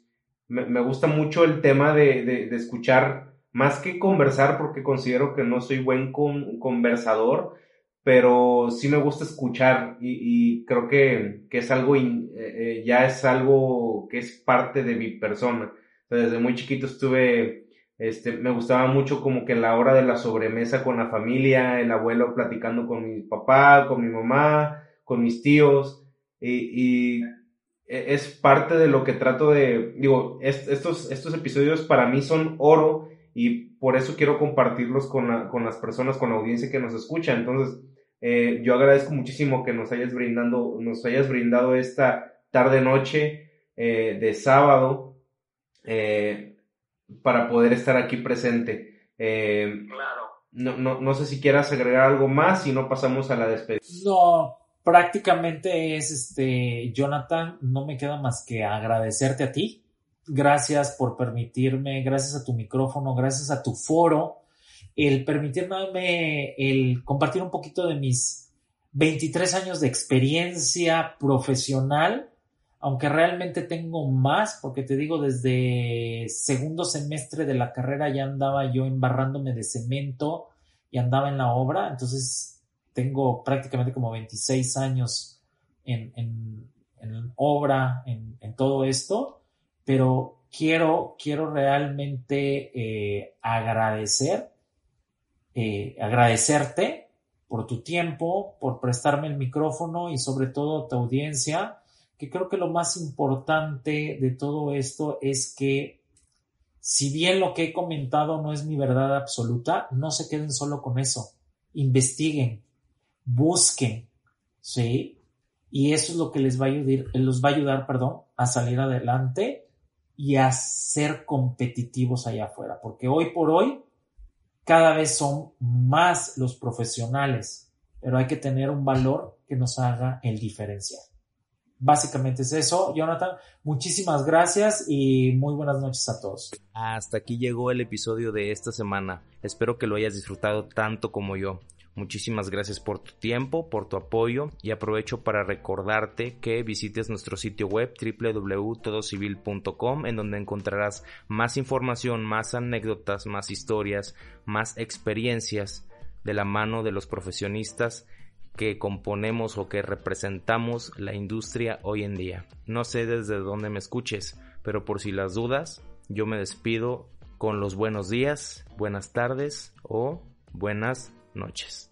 me, gusta mucho el tema de, de, escuchar más que conversar porque considero que no soy buen conversador, pero sí me gusta escuchar y, creo que, es algo, eh, eh, ya es algo que es parte de mi persona. desde muy chiquito estuve, este, me gustaba mucho como que la hora de la sobremesa con la familia, el abuelo platicando con mi papá, con mi mamá, con mis tíos, y, e, es parte de lo que trato de, digo, estos, estos episodios para mí son oro y por eso quiero compartirlos con, con las personas, con la audiencia que nos escucha. Entonces, eh, yo agradezco muchísimo que nos hayas brindando, nos hayas brindado esta tarde noche eh, de sábado eh, para poder estar aquí presente. claro. No, no, no sé si quieras agregar algo más y no pasamos a la despedida. No, prácticamente es este, Jonathan, no me queda más que agradecerte a ti. Gracias por permitirme, gracias a tu micrófono, gracias a tu foro el permitirme el compartir un poquito de mis 23 años de experiencia profesional, aunque realmente tengo más, porque te digo, desde segundo semestre de la carrera ya andaba yo embarrándome de cemento y andaba en la obra, entonces tengo prácticamente como 26 años en, obra, en, todo esto, pero quiero, quiero realmente eh, agradecer eh, agradecerte por tu tiempo, por prestarme el micrófono y sobre todo tu audiencia, que creo que lo más importante de todo esto es que si bien lo que he comentado no es mi verdad absoluta, no se queden solo con eso, investiguen, busquen, ¿sí? Y eso es lo que les va a ayudar, los va a ayudar, perdón, a salir adelante y a ser competitivos allá afuera, porque hoy por hoy cada vez son más los profesionales, pero hay que tener un valor que nos haga el diferencial. Básicamente es eso, Jonathan. Muchísimas gracias y muy buenas noches a todos. Hasta aquí llegó el episodio de esta semana. Espero que lo hayas disfrutado tanto como yo. Muchísimas gracias por tu tiempo, por tu apoyo y aprovecho para recordarte que visites nuestro sitio web www.todocivil.com en donde encontrarás más información, más anécdotas, más historias, más experiencias de la mano de los profesionistas que componemos o que representamos la industria hoy en día. No sé desde dónde me escuches, pero por si las dudas, yo me despido con los buenos días, buenas tardes o buenas noches.